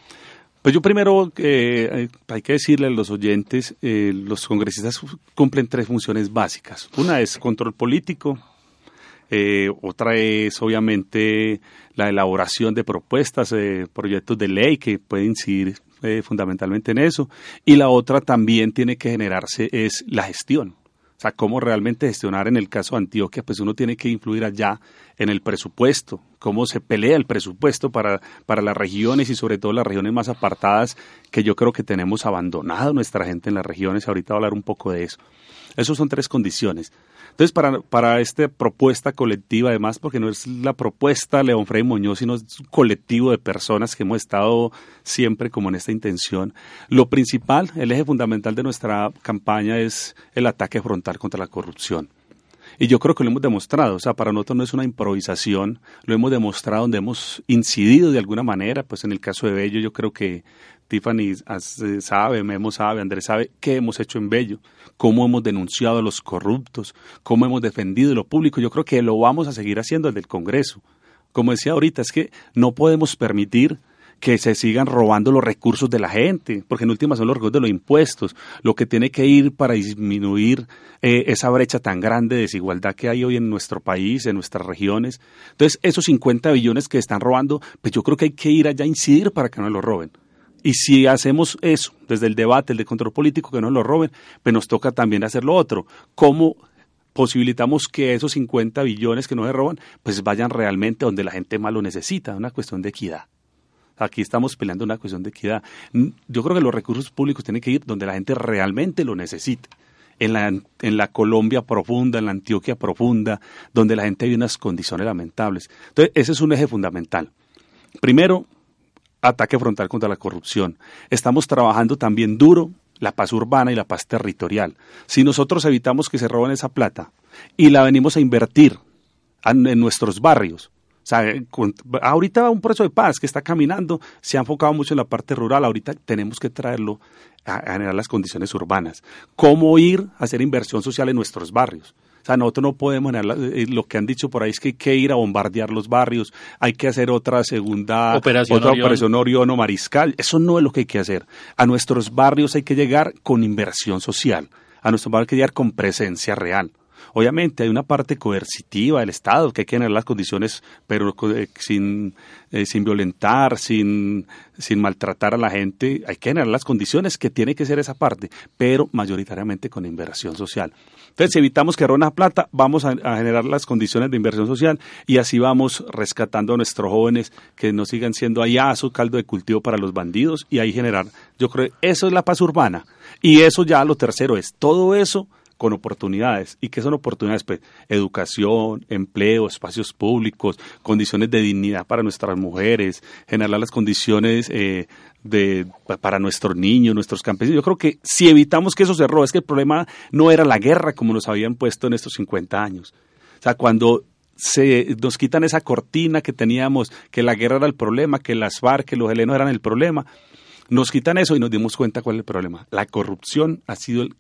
Speaker 7: Pues yo primero eh, hay que decirle a los oyentes, eh, los congresistas cumplen tres funciones básicas. Una es control político, eh, otra es obviamente la elaboración de propuestas, proyectos de ley que pueden incidir eh, fundamentalmente en eso. Y la otra también tiene que generarse es la gestión. O sea, cómo realmente gestionar en el caso de Antioquia, pues uno tiene que influir allá en el presupuesto, cómo se pelea el presupuesto para, para las regiones y sobre todo las regiones más apartadas que yo creo que tenemos abandonado nuestra gente en las regiones. Ahorita hablar un poco de eso. Esas son tres condiciones. Entonces, para, para esta propuesta colectiva, además, porque no es la propuesta León Frey Muñoz, sino es un colectivo de personas que hemos estado siempre como en esta intención, lo principal, el eje fundamental de nuestra campaña es el ataque frontal contra la corrupción. Y yo creo que lo hemos demostrado, o sea, para nosotros no es una improvisación, lo hemos demostrado donde hemos incidido de alguna manera, pues en el caso de Bello yo creo que Tiffany eh, sabe, Memo sabe, Andrés sabe qué hemos hecho en Bello, cómo hemos denunciado a los corruptos, cómo hemos defendido lo público. Yo creo que lo vamos a seguir haciendo desde el Congreso. Como decía ahorita, es que no podemos permitir que se sigan robando los recursos de la gente, porque en última son los recursos de los impuestos, lo que tiene que ir para disminuir eh, esa brecha tan grande de desigualdad que hay hoy en nuestro país, en nuestras regiones. Entonces, esos 50 billones que están robando, pues yo creo que hay que ir allá a incidir para que no lo roben. Y si hacemos eso, desde el debate, el de control político, que no lo roben, pues nos toca también hacer lo otro. ¿Cómo posibilitamos que esos 50 billones que no se roban, pues vayan realmente donde la gente más lo necesita? Una cuestión de equidad. Aquí estamos peleando una cuestión de equidad. Yo creo que los recursos públicos tienen que ir donde la gente realmente lo necesita. En la, en la Colombia profunda, en la Antioquia profunda, donde la gente vive unas condiciones lamentables. Entonces, ese es un eje fundamental. Primero, ataque frontal contra la corrupción. Estamos trabajando también duro la paz urbana y la paz territorial. Si nosotros evitamos que se roben esa plata y la venimos a invertir en nuestros barrios, sea, ahorita un proceso de paz que está caminando se ha enfocado mucho en la parte rural, ahorita tenemos que traerlo a, generar las condiciones urbanas. ¿Cómo ir a hacer inversión social en nuestros barrios? O sea, nosotros no podemos, eh, lo que han dicho por ahí es que hay que ir a bombardear los barrios, hay que hacer otra segunda
Speaker 3: operación
Speaker 7: otra operación Orión o Mariscal. Eso no es lo que hay que hacer. A nuestros barrios hay que llegar con inversión social. A nuestros barrios hay que llegar con presencia real. Obviamente hay una parte coercitiva del Estado que hay que generar las condiciones, pero eh, sin, eh, sin violentar, sin, sin maltratar a la gente. Hay que generar las condiciones que tiene que ser esa parte, pero mayoritariamente con inversión social. Entonces, si evitamos que roben plata, vamos a, generar las condiciones de inversión social y así vamos rescatando a nuestros jóvenes que no sigan siendo allá su caldo de cultivo para los bandidos y ahí generar, yo creo, eso es la paz urbana. Y eso ya lo tercero es, todo eso con oportunidades. ¿Y qué son oportunidades? Pues educación, empleo, espacios públicos, condiciones de dignidad para nuestras mujeres, generar las condiciones eh, de, para nuestros niños, nuestros campesinos. Yo creo que si evitamos que eso se robe, es que el problema no era la guerra como nos habían puesto en estos 50 años. O sea, cuando se nos quitan esa cortina que teníamos, que la guerra era el problema, que las FARC, que los helenos eran el problema, nos quitan eso y nos dimos cuenta cuál es el problema. La corrupción ha sido el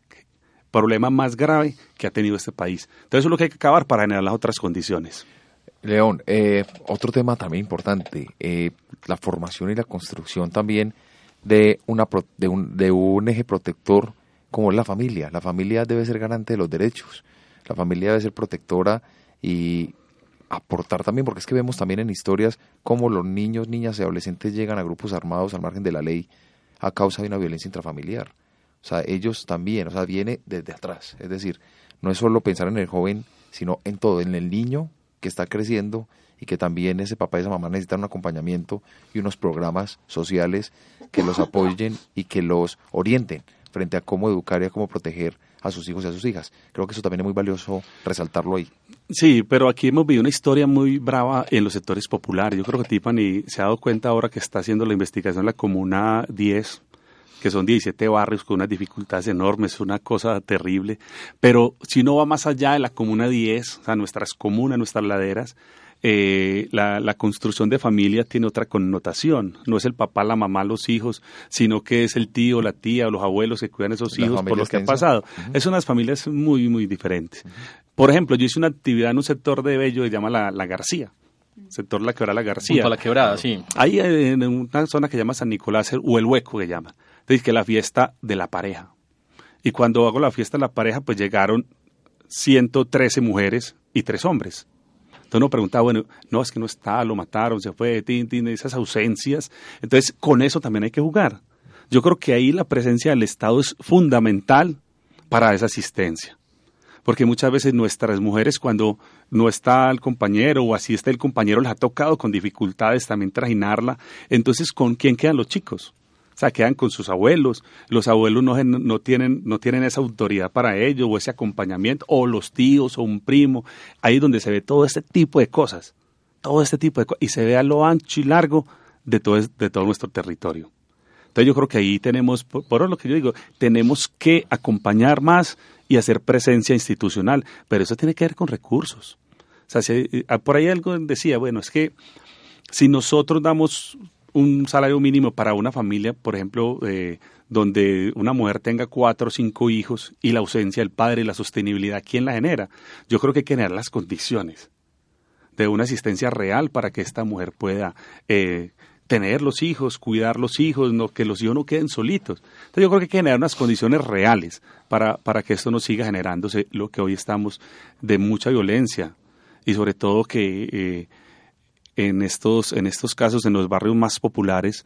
Speaker 7: problema más grave que ha tenido este país. Entonces eso es lo que hay que acabar para generar las otras condiciones.
Speaker 2: León, eh, otro tema también importante, eh, la formación y la construcción también de, una, de, un, de un eje protector como es la familia. La familia debe ser garante de los derechos, la familia debe ser protectora y aportar también, porque es que vemos también en historias cómo los niños, niñas y adolescentes llegan a grupos armados al margen de la ley a causa de una violencia intrafamiliar. O sea, ellos también, o sea, viene desde atrás. Es decir, no es solo pensar en el joven, sino en todo, en el niño que está creciendo y que también ese papá y esa mamá necesitan un acompañamiento y unos programas sociales que los apoyen y que los orienten frente a cómo educar y a cómo proteger a sus hijos y a sus hijas. Creo que eso también es muy valioso resaltarlo ahí.
Speaker 7: Sí, pero aquí hemos vivido una historia muy brava en los sectores populares. Yo creo que Tiffany se ha dado cuenta ahora que está haciendo la investigación en la Comuna 10 que son 17 barrios con unas dificultades enormes, es una cosa terrible. Pero si uno va más allá de la Comuna 10, o sea, nuestras comunas, nuestras laderas, eh, la, construcción de familia tiene otra connotación. No es el papá, la mamá, los hijos, sino que es el tío, la tía o los abuelos que cuidan a esos hijos por lo que ha pasado. Es unas familias muy, muy diferentes. Por ejemplo, yo hice una actividad en un sector de Bello que se llama La, García sector La Quebrada La García.
Speaker 3: la Quebrada, sí.
Speaker 7: Ahí en una zona que se llama San Nicolás o el Hueco que llama dice que la fiesta de la pareja. Y cuando hago la fiesta de la pareja, pues llegaron 113 mujeres y tres hombres. Entonces uno preguntaba, bueno, no, es que no está, lo mataron, se fue, tin, esas ausencias. Entonces, con eso también hay que jugar. Yo creo que ahí la presencia del Estado es fundamental para esa asistencia. porque muchas veces nuestras mujeres cuando no está el compañero o así está el compañero les ha tocado con dificultades también trajinarla, entonces ¿con quién quedan los chicos? Sea, quedan con sus abuelos, los abuelos no, no, tienen, no tienen esa autoridad para ellos o ese acompañamiento, o los tíos o un primo, ahí es donde se ve todo este tipo de cosas, todo este tipo de cosas, y se ve a lo ancho y largo de todo, de todo nuestro territorio. Entonces yo creo que ahí tenemos, por, por lo que yo digo, tenemos que acompañar más y hacer presencia institucional, pero eso tiene que ver con recursos. O sea, eh, por ahí algo decía, bueno, es que si nosotros damos un salario mínimo para una familia, por ejemplo, eh, donde una mujer tenga cuatro o cinco hijos y la ausencia del padre y la sostenibilidad, ¿quién la genera? Yo creo que hay que generar las condiciones de una asistencia real para que esta mujer pueda eh, tener los hijos, cuidar los hijos, que los hijos no queden solitos. Entonces yo creo que hay que generar unas condiciones reales para, para que esto no siga generándose lo que hoy estamos de mucha violencia y sobre todo que eh, en, estos, en estos casos, en los barrios más populares,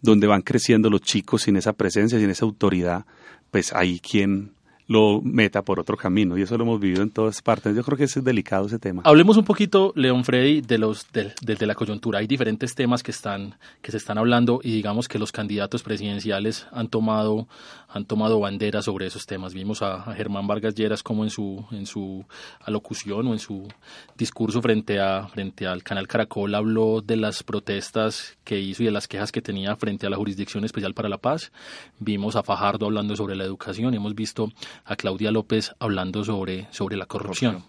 Speaker 7: donde van creciendo los chicos sin esa presencia, sin esa autoridad, pues hay quien lo meta por otro camino. Y eso lo hemos vivido en todas partes. Yo creo que es delicado ese tema.
Speaker 3: Hablemos un poquito, León Freddy, de los de, la coyuntura. Hay diferentes temas que están que se están hablando y digamos que los candidatos presidenciales han tomado han tomado bandera sobre esos temas. Vimos a, Germán Vargas Lleras como en su en su alocución o en su discurso frente a frente al canal Caracol habló de las protestas que hizo y de las quejas que tenía frente a la Jurisdicción Especial para la Paz. Vimos a Fajardo hablando sobre la educación y hemos visto a Claudia López hablando sobre, sobre la corrupción.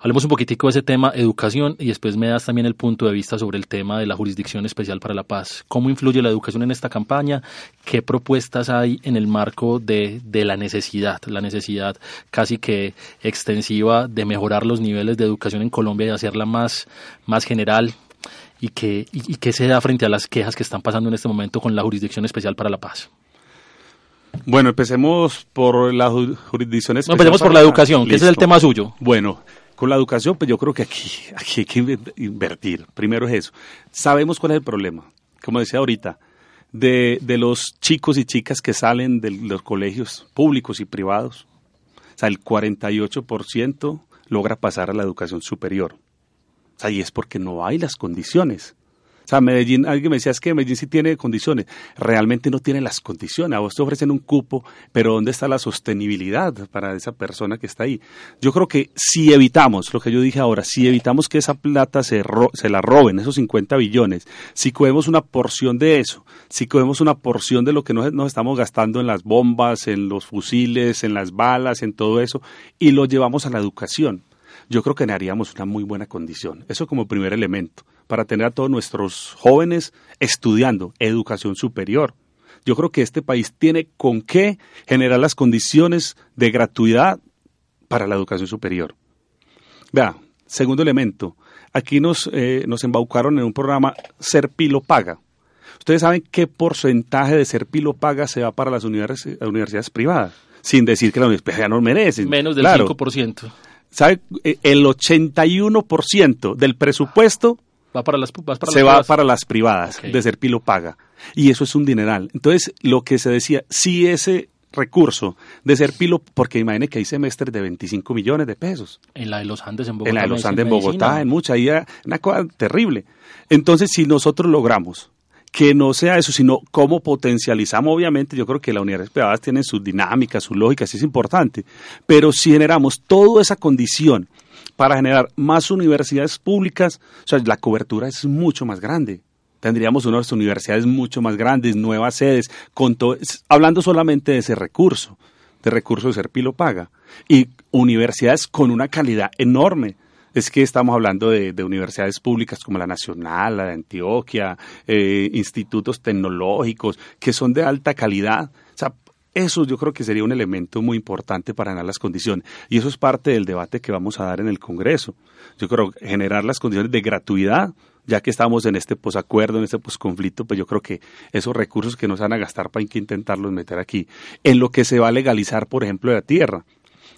Speaker 3: Hablemos un poquitico de ese tema, educación, y después me das también el punto de vista sobre el tema de la Jurisdicción Especial para la Paz. ¿Cómo influye la educación en esta campaña? ¿Qué propuestas hay en el marco de, de la necesidad, la necesidad casi que extensiva de mejorar los niveles de educación en Colombia y hacerla más, más general? ¿Y qué, y, qué se da frente a las quejas que están pasando en este momento con la Jurisdicción Especial para la Paz?
Speaker 7: Bueno, empecemos por las jurisdicciones.
Speaker 3: No, empecemos por la educación, que ese es el tema suyo.
Speaker 7: Bueno, con la educación, pues yo creo que aquí, aquí hay que invertir. Primero es eso. Sabemos cuál es el problema. Como decía ahorita, de, de los chicos y chicas que salen de los colegios públicos y privados, o sea, el 48% logra pasar a la educación superior. O sea, y es porque no hay las condiciones. O sea, Medellín, alguien me decía, es que Medellín sí tiene condiciones. Realmente no tiene las condiciones. A vos te ofrecen un cupo, pero ¿dónde está la sostenibilidad para esa persona que está ahí? Yo creo que si evitamos, lo que yo dije ahora, si evitamos que esa plata se, se la roben, esos 50 billones, si cogemos una porción de eso, si cogemos una porción de lo que nos, nos estamos gastando en las bombas, en los fusiles, en las balas, en todo eso, y lo llevamos a la educación, yo creo que haríamos una muy buena condición. Eso como primer elemento para tener a todos nuestros jóvenes estudiando educación superior. Yo creo que este país tiene con qué generar las condiciones de gratuidad para la educación superior. Vea, segundo elemento, aquí nos, eh, nos embaucaron en un programa Serpilo Paga. Ustedes saben qué porcentaje de Serpilo Paga se va para las universidades, privadas, sin decir que la universidad no merecen.
Speaker 3: Menos del 5%.
Speaker 7: ¿Sabe? Eh, el 81% del presupuesto
Speaker 3: Va para las,
Speaker 7: se va para las privadas, de Serpilo paga. Y eso es un dineral. Entonces, lo que se decía, si ese recurso de Serpilo, porque imagine que hay semestres de 25 millones de pesos.
Speaker 3: En la de los Andes en Bogotá.
Speaker 7: En la de los Andes en Bogotá, en mucha, ahí una cosa terrible. Entonces, si nosotros logramos que no sea eso, sino cómo potencializamos, obviamente, yo creo que las unidades privadas tienen sus dinámicas, sus lógicas, es importante, pero si generamos toda esa condición para generar más universidades públicas, o sea, la cobertura es mucho más grande. Tendríamos unas universidades mucho más grandes, nuevas sedes, con hablando solamente de ese recurso, de recurso de Serpilo Paga, y universidades con una calidad enorme. Es que estamos hablando de, universidades públicas como la Nacional, la de Antioquia, eh, institutos tecnológicos, que son de alta calidad. O sea, eso yo creo que sería un elemento muy importante para ganar las condiciones. Y eso es parte del debate que vamos a dar en el Congreso. Yo creo que generar las condiciones de gratuidad, ya que estamos en este posacuerdo, en este posconflicto, pues yo creo que esos recursos que nos van a gastar para que intentarlos meter aquí. En lo que se va a legalizar, por ejemplo, la tierra.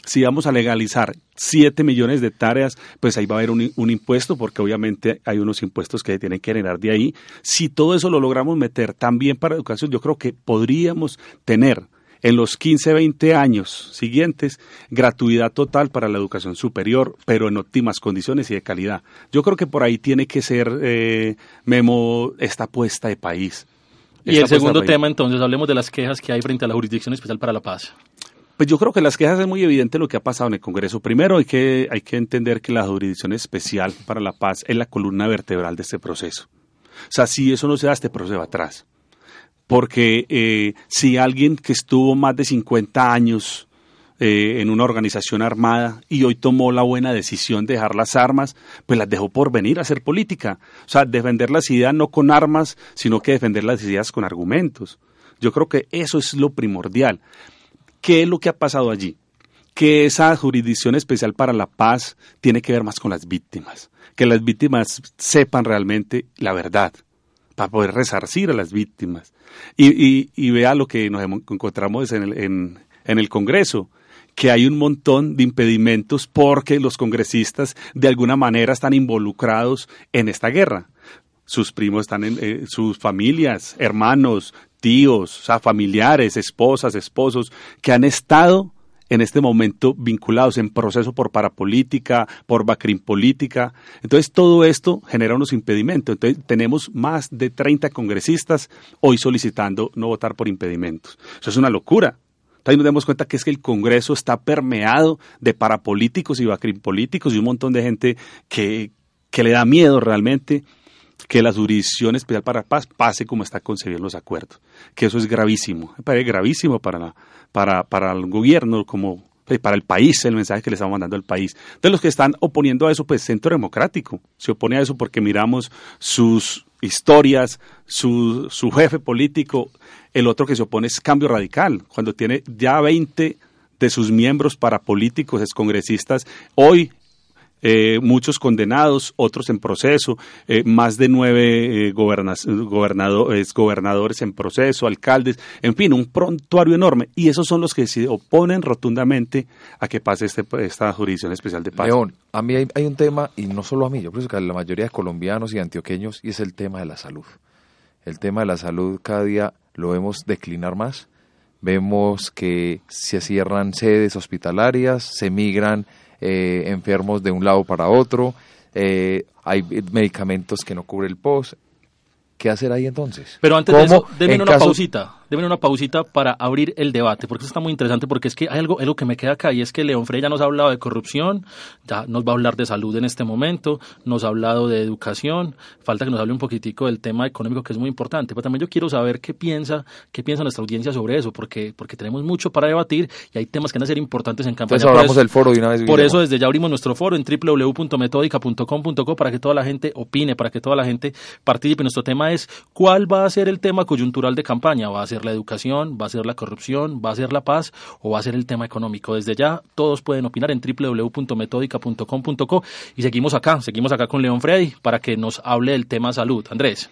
Speaker 7: Si vamos a legalizar 7 millones de tareas, pues ahí va a haber un, un, impuesto, porque obviamente hay unos impuestos que tienen que generar de ahí. Si todo eso lo logramos meter también para educación, yo creo que podríamos tener en los 15, 20 años siguientes, gratuidad total para la educación superior, pero en óptimas condiciones y de calidad. Yo creo que por ahí tiene que ser, eh, Memo, esta apuesta de país.
Speaker 3: Y el segundo tema, entonces, hablemos de las quejas que hay frente a la Jurisdicción Especial para la Paz.
Speaker 7: Pues yo creo que las quejas es muy evidente lo que ha pasado en el Congreso. Primero hay que, hay que entender que la Jurisdicción Especial para la Paz es la columna vertebral de este proceso. O sea, si eso no se da, este proceso va atrás. Porque eh, si alguien que estuvo más de 50 años eh, en una organización armada y hoy tomó la buena decisión de dejar las armas, pues las dejó por venir a hacer política. O sea, defender las ideas no con armas, sino que defender las ideas con argumentos. Yo creo que eso es lo primordial. ¿Qué es lo que ha pasado allí? Que esa jurisdicción especial para la paz tiene que ver más con las víctimas, que las víctimas sepan realmente la verdad, para poder resarcir a las víctimas. Y, vea lo que nos encontramos en el, en, en el Congreso, que hay un montón de impedimentos porque los congresistas de alguna manera están involucrados en esta guerra. Sus primos están en eh, sus familias, hermanos, tíos, familiares, esposas, esposos, que han estado en este momento vinculados en proceso por parapolítica, por bacrim política. Entonces, todo esto genera unos impedimentos. Entonces, tenemos más de 30 congresistas hoy solicitando no votar por impedimentos. Eso es una locura. Entonces nos damos cuenta que es que el Congreso está permeado de parapolíticos y bacrim políticos y un montón de gente que, que le da miedo realmente que la jurisdicción especial para paz pase como está concebido en los acuerdos, que eso es gravísimo, me parece gravísimo para, para, para el gobierno como pues, para el país, el mensaje que le estamos mandando al país. De los que están oponiendo a eso, pues Centro Democrático se opone a eso porque miramos sus historias, su, su jefe político, el otro que se opone es Cambio Radical, cuando tiene ya 20 de sus miembros parapolíticos, excongresistas, hoy eh, muchos condenados, otros en proceso, eh, más de nueve eh, gobernadores, gobernadores en proceso, alcaldes, en fin, un prontuario enorme. Y esos son los que se oponen rotundamente a que pase este, esta jurisdicción especial de paz.
Speaker 2: León, a mí hay, un tema, y no solo a mí, yo creo que a la mayoría de colombianos y antioqueños, y es el tema de la salud. El tema de la salud cada día lo vemos declinar más. Vemos que se cierran sedes hospitalarias, se migran eh, enfermos de un lado para otro, eh, hay medicamentos que no cubre el POS. ¿Qué hacer ahí entonces?
Speaker 3: Pero antes de eso, denme una pausita déme una pausita para abrir el debate, porque eso está muy interesante, porque es que hay algo, algo que me queda acá, y es que León Frey ya nos ha hablado de corrupción, ya nos va a hablar de salud en este momento, nos ha hablado de educación, falta que nos hable un poquitico del tema económico, que es muy importante, pero también yo quiero saber qué piensa, qué piensa nuestra audiencia sobre eso, porque, porque tenemos mucho para debatir y hay temas que van a ser importantes en campaña.
Speaker 2: Entonces hablamos del foro de una vez.
Speaker 3: Por eso desde ya abrimos nuestro foro en www.metódica.com.co para que toda la gente opine, para que toda la gente participe. Nuestro tema es cuál va a ser el tema coyuntural de campaña, va a ser la educación, va a ser la corrupción, va a ser la paz o va a ser el tema económico. Desde ya todos pueden opinar en www.metódica.com.co y seguimos acá, seguimos acá con León Freddy para que nos hable del tema salud. Andrés.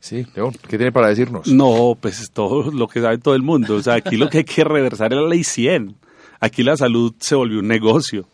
Speaker 2: Sí, León, ¿qué tiene para decirnos?
Speaker 7: No, pues todo lo que sabe todo el mundo. O sea, aquí lo que hay que reversar es la ley 100. Aquí la salud se volvió un negocio.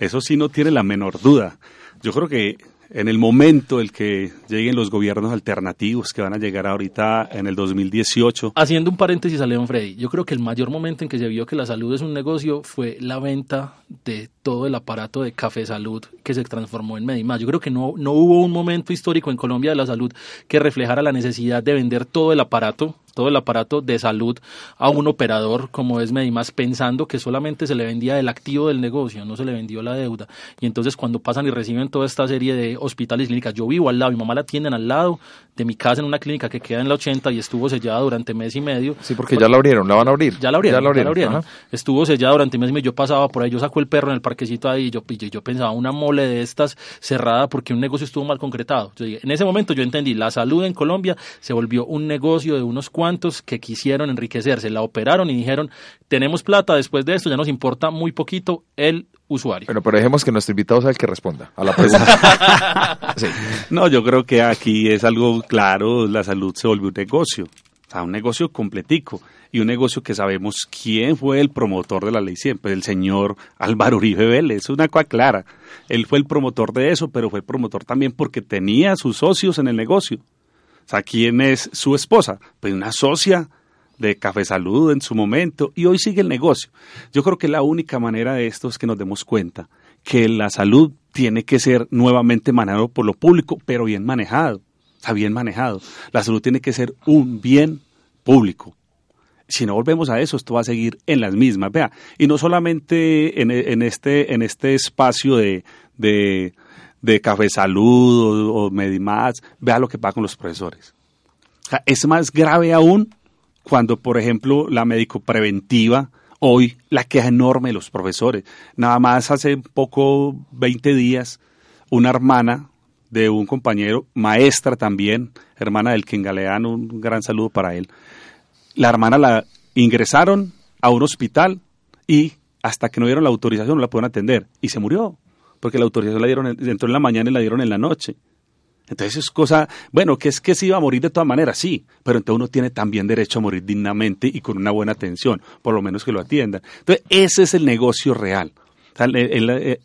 Speaker 7: Eso sí no tiene la menor duda. Yo creo que en el momento el que lleguen los gobiernos alternativos que van a llegar ahorita en el 2018.
Speaker 3: Haciendo un paréntesis a León Frey, yo creo que el mayor momento en que se vio que la salud es un negocio fue la venta de todo el aparato de Café Salud que se transformó en Medimás. Yo creo que no, no hubo un momento histórico en Colombia de la salud que reflejara la necesidad de vender todo el aparato todo el aparato de salud a un operador como es Medimás pensando que solamente se le vendía el activo del negocio, no se le vendió la deuda. Y entonces cuando pasan y reciben toda esta serie de hospitales y clínicas, yo vivo al lado, mi mamá la atienden al lado de mi casa en una clínica que queda en la 80 y estuvo sellada durante mes y medio.
Speaker 2: Sí, porque ya la abrieron, la van a abrir.
Speaker 3: Ya la abrieron, ya la abrieron. Estuvo sellada durante mes y medio. Yo pasaba por ahí, yo saco el perro en el parquecito ahí y yo, yo, pensaba una mole de estas cerrada porque un negocio estuvo mal concretado. en ese momento yo entendí, la salud en Colombia se volvió un negocio de unos cuantos que quisieron enriquecerse, la operaron y dijeron, tenemos plata, después de esto ya nos importa muy poquito el usuario.
Speaker 2: Bueno, pero dejemos que nuestro invitado sea el que responda a la pregunta.
Speaker 7: No, yo creo que aquí es algo claro, la salud se volvió un negocio, sea, un negocio completico y un negocio que sabemos quién fue el promotor de la ley siempre, el señor Álvaro Uribe Vélez, es una cosa clara. Él fue el promotor de eso, pero fue el promotor también porque tenía sus socios en el negocio. O sea, ¿quién es su esposa? Pues una socia de Café Salud en su momento y hoy sigue el negocio. Yo creo que la única manera de esto es que nos demos cuenta que la salud tiene que ser nuevamente manejado por lo público, pero bien manejado, está bien manejado. La salud tiene que ser un bien público. Si no volvemos a eso, esto va a seguir en las mismas. Vea, y no solamente en, este, este espacio de, Café Salud o, o vea lo que pasa con los profesores. es más grave aún cuando, por ejemplo, la médico preventiva, hoy la queja enorme de los profesores. Nada más hace poco, 20 días, una hermana de un compañero, maestra también, hermana del Galeano, un gran saludo para él. La hermana la ingresaron a un hospital y hasta que no dieron la autorización no la pudieron atender y se murió, porque la autorización la dieron, entró en la mañana y la dieron en la noche. Entonces es cosa, bueno, que es que se iba a morir de todas maneras, sí, pero entonces uno tiene también derecho a morir dignamente y con una buena atención, por lo menos que lo atiendan. Entonces ese es el negocio real.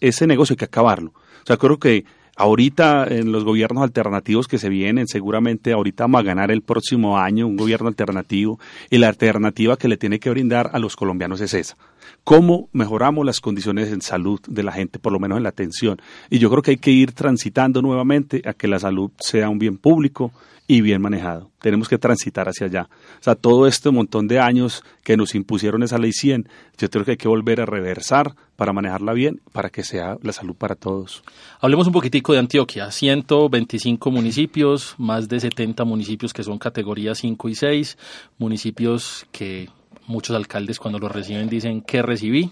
Speaker 7: ese negocio hay que acabarlo. O sea, creo que ahorita en los gobiernos alternativos que se vienen, seguramente ahorita vamos a ganar el próximo año un gobierno alternativo y la alternativa que le tiene que brindar a los colombianos es esa cómo mejoramos las condiciones en salud de la gente, por lo menos en la atención. Y yo creo que hay que ir transitando nuevamente a que la salud sea un bien público y bien manejado. Tenemos que transitar hacia allá. O sea, todo este montón de años que nos impusieron esa ley 100, yo creo que hay que volver a reversar para manejarla bien, para que sea la salud para todos.
Speaker 3: Hablemos un poquitico de Antioquia. 125 municipios, más de 70 municipios que son categorías 5 y 6, municipios que muchos alcaldes cuando lo reciben dicen que recibí,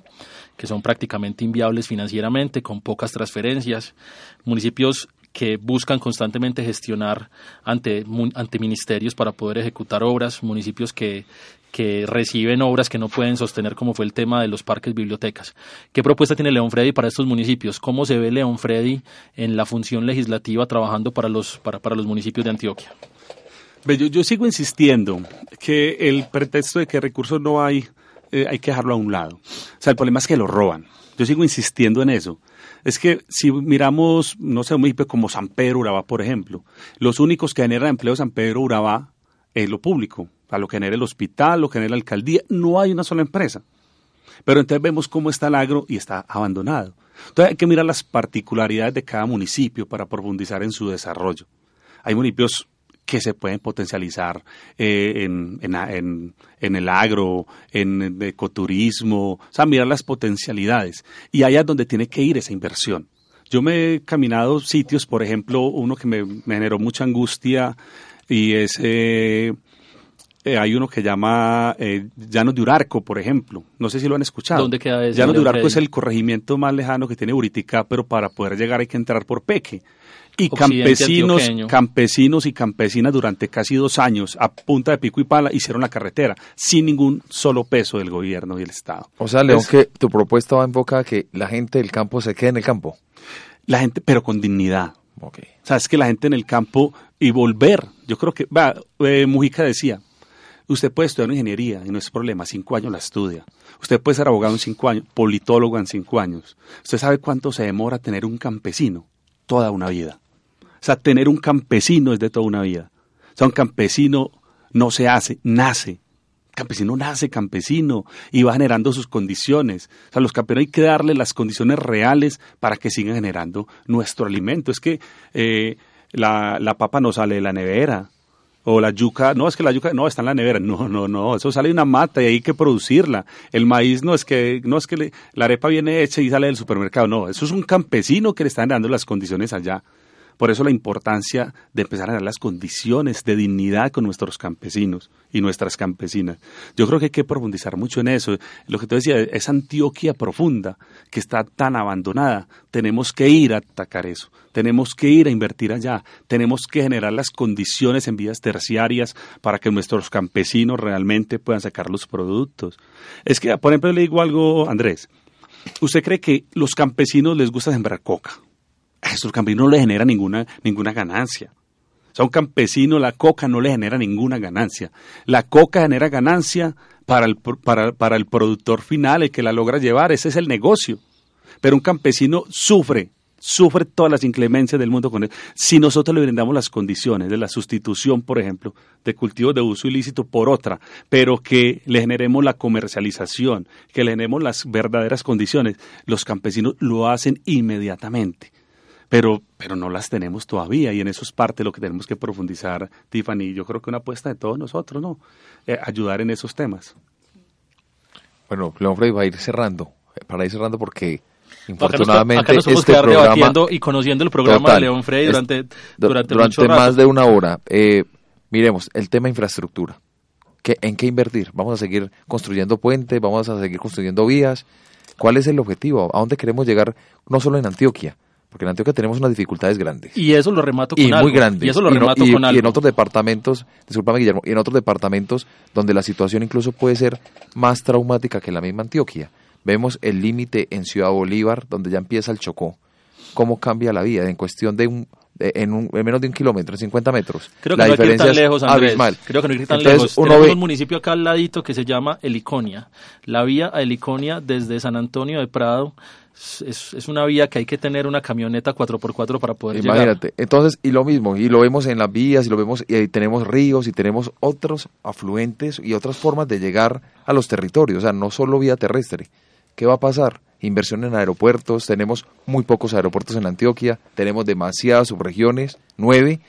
Speaker 3: que son prácticamente inviables financieramente, con pocas transferencias, municipios que buscan constantemente gestionar ante, ante ministerios para poder ejecutar obras, municipios que, que reciben obras que no pueden sostener, como fue el tema de los parques bibliotecas. ¿Qué propuesta tiene León Freddy para estos municipios? ¿Cómo se ve León Freddy en la función legislativa trabajando para los, para, para los municipios de Antioquia?
Speaker 7: Yo, sigo insistiendo que el pretexto de que recursos no hay, eh, hay que dejarlo a un lado. O sea, el problema es que lo roban. Yo sigo insistiendo en eso. Es que si miramos, no sé, como San Pedro Urabá, por ejemplo, los únicos que generan empleo San Pedro Urabá es lo público. A lo que genera el hospital, lo que genera la alcaldía, no hay una sola empresa. Pero entonces vemos cómo está el agro y está abandonado. Entonces hay que mirar las particularidades de cada municipio para profundizar en su desarrollo. Hay municipios que se pueden potencializar eh, en, en, en, el agro, en el ecoturismo, o sea, mirar las potencialidades. Y allá es donde tiene que ir esa inversión. Yo me he caminado sitios, por ejemplo, uno que me, generó mucha angustia y es, eh, eh, hay uno que llama eh, Llanos de Urarco, por ejemplo. No sé si lo han escuchado.
Speaker 3: ¿Dónde queda ese?
Speaker 7: Llanos de Urarco es el corregimiento más lejano que tiene Uritica, pero para poder llegar hay que entrar por Peque. Y campesinos, campesinos y campesinas durante casi dos años, a punta de pico y pala, hicieron la carretera, sin ningún solo peso del gobierno y del Estado.
Speaker 2: O sea, León, que tu propuesta va enfocada a que la gente del campo se quede en el campo.
Speaker 7: La gente, pero con dignidad. Okay. O sea, es que la gente en el campo y volver, yo creo que, va, eh, Mujica decía, usted puede estudiar ingeniería y no es problema, cinco años la estudia. Usted puede ser abogado en cinco años, politólogo en cinco años. Usted sabe cuánto se demora tener un campesino, toda una vida. Sea, tener un campesino es de toda una vida. O sea, un campesino no se hace, nace. campesino nace campesino y va generando sus condiciones. O sea, los campeones hay que darle las condiciones reales para que sigan generando nuestro alimento. Es que eh, la, papa no sale de la nevera, o la yuca, no, es que la yuca no está en la nevera, no, no, no, eso sale de una mata y hay que producirla. El maíz no es que no es que la arepa viene hecha y sale del supermercado, no, eso es un campesino que le están dando las condiciones allá. Por eso la importancia de empezar a dar las condiciones de dignidad con nuestros campesinos y nuestras campesinas. Yo creo que hay que profundizar mucho en eso. Lo que tú decías, es Antioquia profunda, que está tan abandonada. Tenemos que ir a atacar eso. Tenemos que ir a invertir allá. Tenemos que generar las condiciones en vías terciarias para que nuestros campesinos realmente puedan sacar los productos. Es que, por ejemplo, le digo algo, Andrés. ¿Usted cree que los campesinos les gusta sembrar coca? A estos campesinos no le genera ninguna, ninguna ganancia. O sea, a un campesino la coca no le genera ninguna ganancia. La coca genera ganancia para el, para, para el productor final, el que la logra llevar, ese es el negocio. Pero un campesino sufre sufre todas las inclemencias del mundo con él. Si nosotros le brindamos las condiciones de la sustitución, por ejemplo, de cultivos de uso ilícito por otra, pero que le generemos la comercialización, que le generemos las verdaderas condiciones, los campesinos lo hacen inmediatamente. Pero, pero no las tenemos todavía y en eso es parte de lo que tenemos que profundizar, Tiffany. Yo creo que una apuesta de todos nosotros, ¿no? Eh, ayudar en esos temas.
Speaker 2: Bueno, León Frey va a ir cerrando, para ir cerrando porque Infortunadamente,
Speaker 3: acá nos, podemos
Speaker 2: este
Speaker 3: quedar
Speaker 2: programa,
Speaker 3: debatiendo y conociendo el programa
Speaker 2: Total.
Speaker 3: de León Frey durante,
Speaker 2: Es-
Speaker 3: durante,
Speaker 2: durante
Speaker 3: mucho rato.
Speaker 2: más de una hora. Eh, miremos, el tema infraestructura. ¿Qué, ¿En qué invertir? ¿Vamos a seguir construyendo puentes? ¿Vamos a seguir construyendo vías? ¿Cuál es el objetivo? ¿A dónde queremos llegar? No solo en Antioquia, porque en Antioquia tenemos unas dificultades grandes.
Speaker 3: Y eso lo remato con
Speaker 2: y
Speaker 3: algo.
Speaker 2: muy grandes.
Speaker 3: Y eso lo remato
Speaker 2: y-
Speaker 3: con
Speaker 2: y
Speaker 3: algo.
Speaker 2: en otros departamentos, discúlpame Guillermo, y en otros departamentos donde la situación incluso puede ser más traumática que en la misma Antioquia. Vemos el límite en Ciudad Bolívar, donde ya empieza el Chocó. ¿Cómo cambia la vida? En cuestión de un, en, un- en menos de un kilómetro, en 50 metros.
Speaker 3: Creo que
Speaker 2: la
Speaker 3: no hay que ir tan lejos, Andrés.
Speaker 2: abismal.
Speaker 3: Creo que no hay que ir tan
Speaker 2: Entonces,
Speaker 3: lejos.
Speaker 2: uno
Speaker 3: Tenemos
Speaker 2: ve-
Speaker 3: un municipio acá al ladito que se llama Heliconia. La vía a Heliconia desde San Antonio de Prado es, es- una vía que hay que tener una camioneta 4x4 para poder.
Speaker 2: Imagínate. Entonces, y lo mismo, y lo vemos en las vías, y lo vemos, y ahí tenemos ríos, y tenemos otros afluentes y otras formas de llegar a los territorios, o sea, no solo vía terrestre. ¿Qué va a pasar? Inversión en aeropuertos, tenemos muy pocos aeropuertos en Antioquia, tenemos demasiadas subregiones, nueve,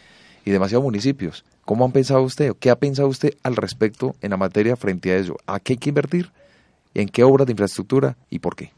Speaker 2: y demasiados municipios. ¿Cómo han pensado usted? ¿Qué ha pensado usted al respecto en la materia frente a eso? ¿A qué hay que invertir? ¿En qué obras de infraestructura? ¿Y por qué?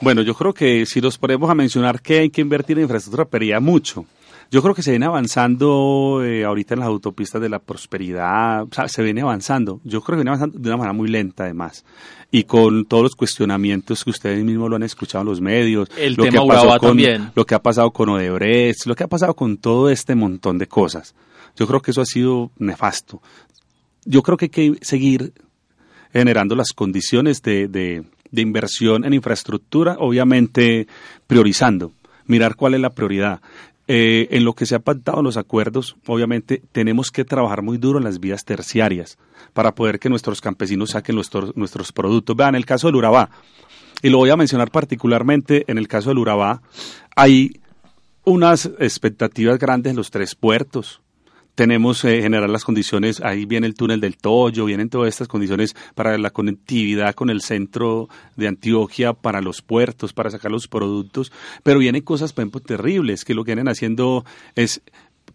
Speaker 7: Bueno, yo creo que si nos ponemos a mencionar que hay que invertir en infraestructura, pería mucho. Yo creo que se viene avanzando eh, ahorita en las autopistas de la prosperidad, o sea, se viene avanzando. Yo creo que viene avanzando de una manera muy lenta, además. Y con todos los cuestionamientos que ustedes mismos lo han escuchado en los medios.
Speaker 3: El
Speaker 7: lo
Speaker 3: tema
Speaker 7: que con,
Speaker 3: también.
Speaker 7: Lo que ha pasado con Odebrecht, lo que ha pasado con todo este montón de cosas. Yo creo que eso ha sido nefasto. Yo creo que hay que seguir generando las condiciones de, de- de inversión en infraestructura, obviamente priorizando, mirar cuál es la prioridad. Eh, en lo que se ha pactado los acuerdos, obviamente tenemos que trabajar muy duro en las vías terciarias para poder que nuestros campesinos saquen nuestros, nuestros productos. Vean, el caso del Urabá, y lo voy a mencionar particularmente en el caso del Urabá, hay unas expectativas grandes en los tres puertos. Tenemos eh, generar las condiciones, ahí viene el túnel del Toyo, vienen todas estas condiciones para la conectividad con el centro de Antioquia, para los puertos, para sacar los productos, pero vienen cosas, por terribles, que lo que vienen haciendo es,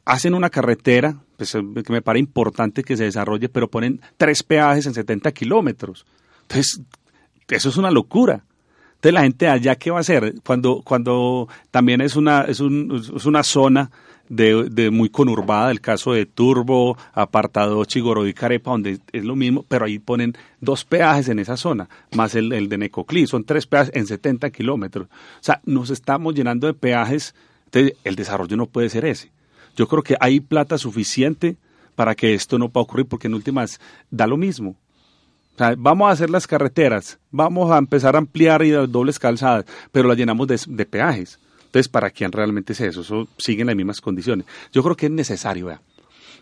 Speaker 7: hacen una carretera, pues, eh, que me parece importante que se desarrolle, pero ponen tres peajes en 70 kilómetros. Entonces, eso es una locura. Entonces la gente allá qué va a hacer cuando cuando también es una es, un- es una zona de, muy conurbada, el caso de Turbo, Apartado, Chigoro y Carepa, donde es lo mismo, pero ahí ponen dos peajes en esa zona, más el, de Necoclí, son tres peajes en 70 kilómetros. O sea, nos estamos llenando de peajes, entonces el desarrollo no puede ser ese. Yo creo que hay plata suficiente para que esto no pueda ocurrir, porque en últimas da lo mismo. O sea, vamos a hacer las carreteras, vamos a empezar a ampliar y dar dobles calzadas, pero las llenamos de peajes. Entonces, ¿para quién realmente es eso? Eso sigue en las mismas condiciones. Yo creo que es necesario, vea.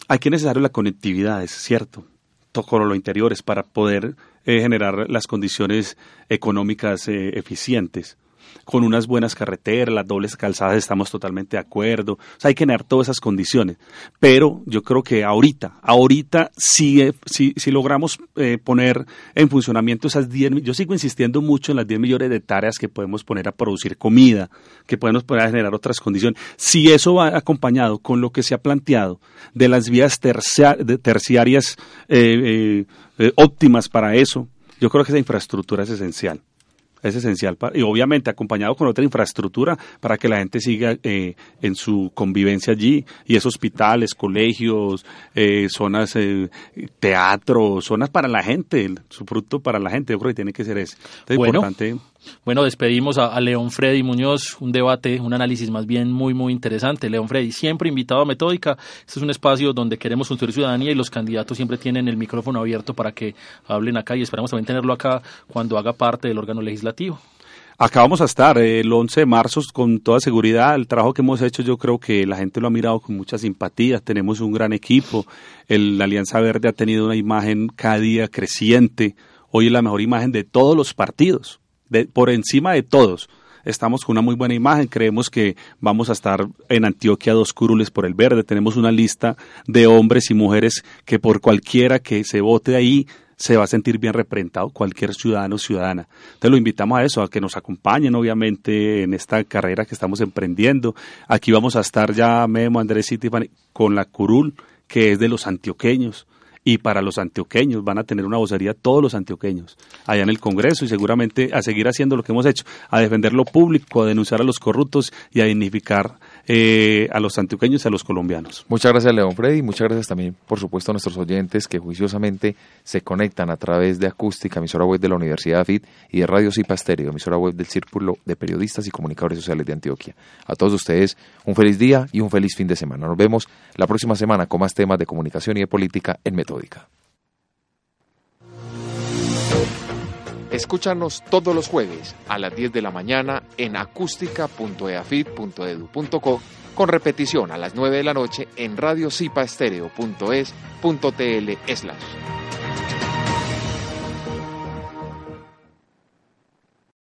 Speaker 7: Aquí es necesario la conectividad, es cierto, to- con los interiores para poder eh, generar las condiciones económicas eh, eficientes. Con unas buenas carreteras, las dobles calzadas, estamos totalmente de acuerdo. O sea, hay que generar todas esas condiciones. Pero yo creo que ahorita, ahorita sí, eh, sí, logramos eh, poner en funcionamiento esas 10, mi- yo sigo insistiendo mucho en las 10 millones de hectáreas que podemos poner a producir comida, que podemos poner a generar otras condiciones. Si eso va acompañado con lo que se ha planteado de las vías terciarias eh, eh, óptimas para eso, yo creo que esa infraestructura es esencial. Es esencial para- y obviamente acompañado con otra infraestructura para que la gente siga eh, en su convivencia allí y es hospitales, colegios, eh, zonas eh, teatro, zonas para la gente, el- su fruto para la gente, yo creo que tiene que ser ese. Entonces,
Speaker 3: Bueno.
Speaker 7: importante
Speaker 3: Bueno, despedimos a, León Freddy Muñoz, un debate, un análisis más bien muy, muy interesante. León Freddy, siempre invitado a Metódica. Este es un espacio donde queremos construir ciudadanía y los candidatos siempre tienen el micrófono abierto para que hablen acá y esperamos también tenerlo acá cuando haga parte del órgano legislativo.
Speaker 7: Acá vamos a estar el 11 de marzo con toda seguridad. El trabajo que hemos hecho yo creo que la gente lo ha mirado con mucha simpatía. Tenemos un gran equipo. El, la Alianza Verde ha tenido una imagen cada día creciente. Hoy es la mejor imagen de todos los partidos, de, por encima de todos. estamos con una muy buena imagen, creemos que vamos a estar en Antioquia dos curules por el verde, tenemos una lista de hombres y mujeres que por cualquiera que se vote ahí se va a sentir bien representado cualquier ciudadano o ciudadana. Entonces lo invitamos a eso, a que nos acompañen obviamente en esta carrera que estamos emprendiendo. Aquí vamos a estar ya Memo, Andrés y Tiffany con la curul, que es de los antioqueños y para los antioqueños van a tener una vocería todos los antioqueños allá en el Congreso y seguramente a seguir haciendo lo que hemos hecho, a defender lo público, a denunciar a los corruptos y a dignificar eh, a los antioqueños y a los colombianos.
Speaker 2: Muchas gracias, León Freddy, muchas gracias también, por supuesto, a nuestros oyentes que juiciosamente se conectan a través de Acústica, emisora web de la Universidad FIT, y de Radio Cipa Estéreo, emisora web del Círculo de Periodistas y Comunicadores Sociales de Antioquia. A todos ustedes, un feliz día y un feliz fin de semana. Nos vemos la próxima semana con más temas de comunicación y de política en Metódica.
Speaker 1: Escúchanos todos los jueves a las 10 de la mañana en acústica.eafit.edu.co con repetición a las 9 de la noche en radiocipaestereo.es.tl slash.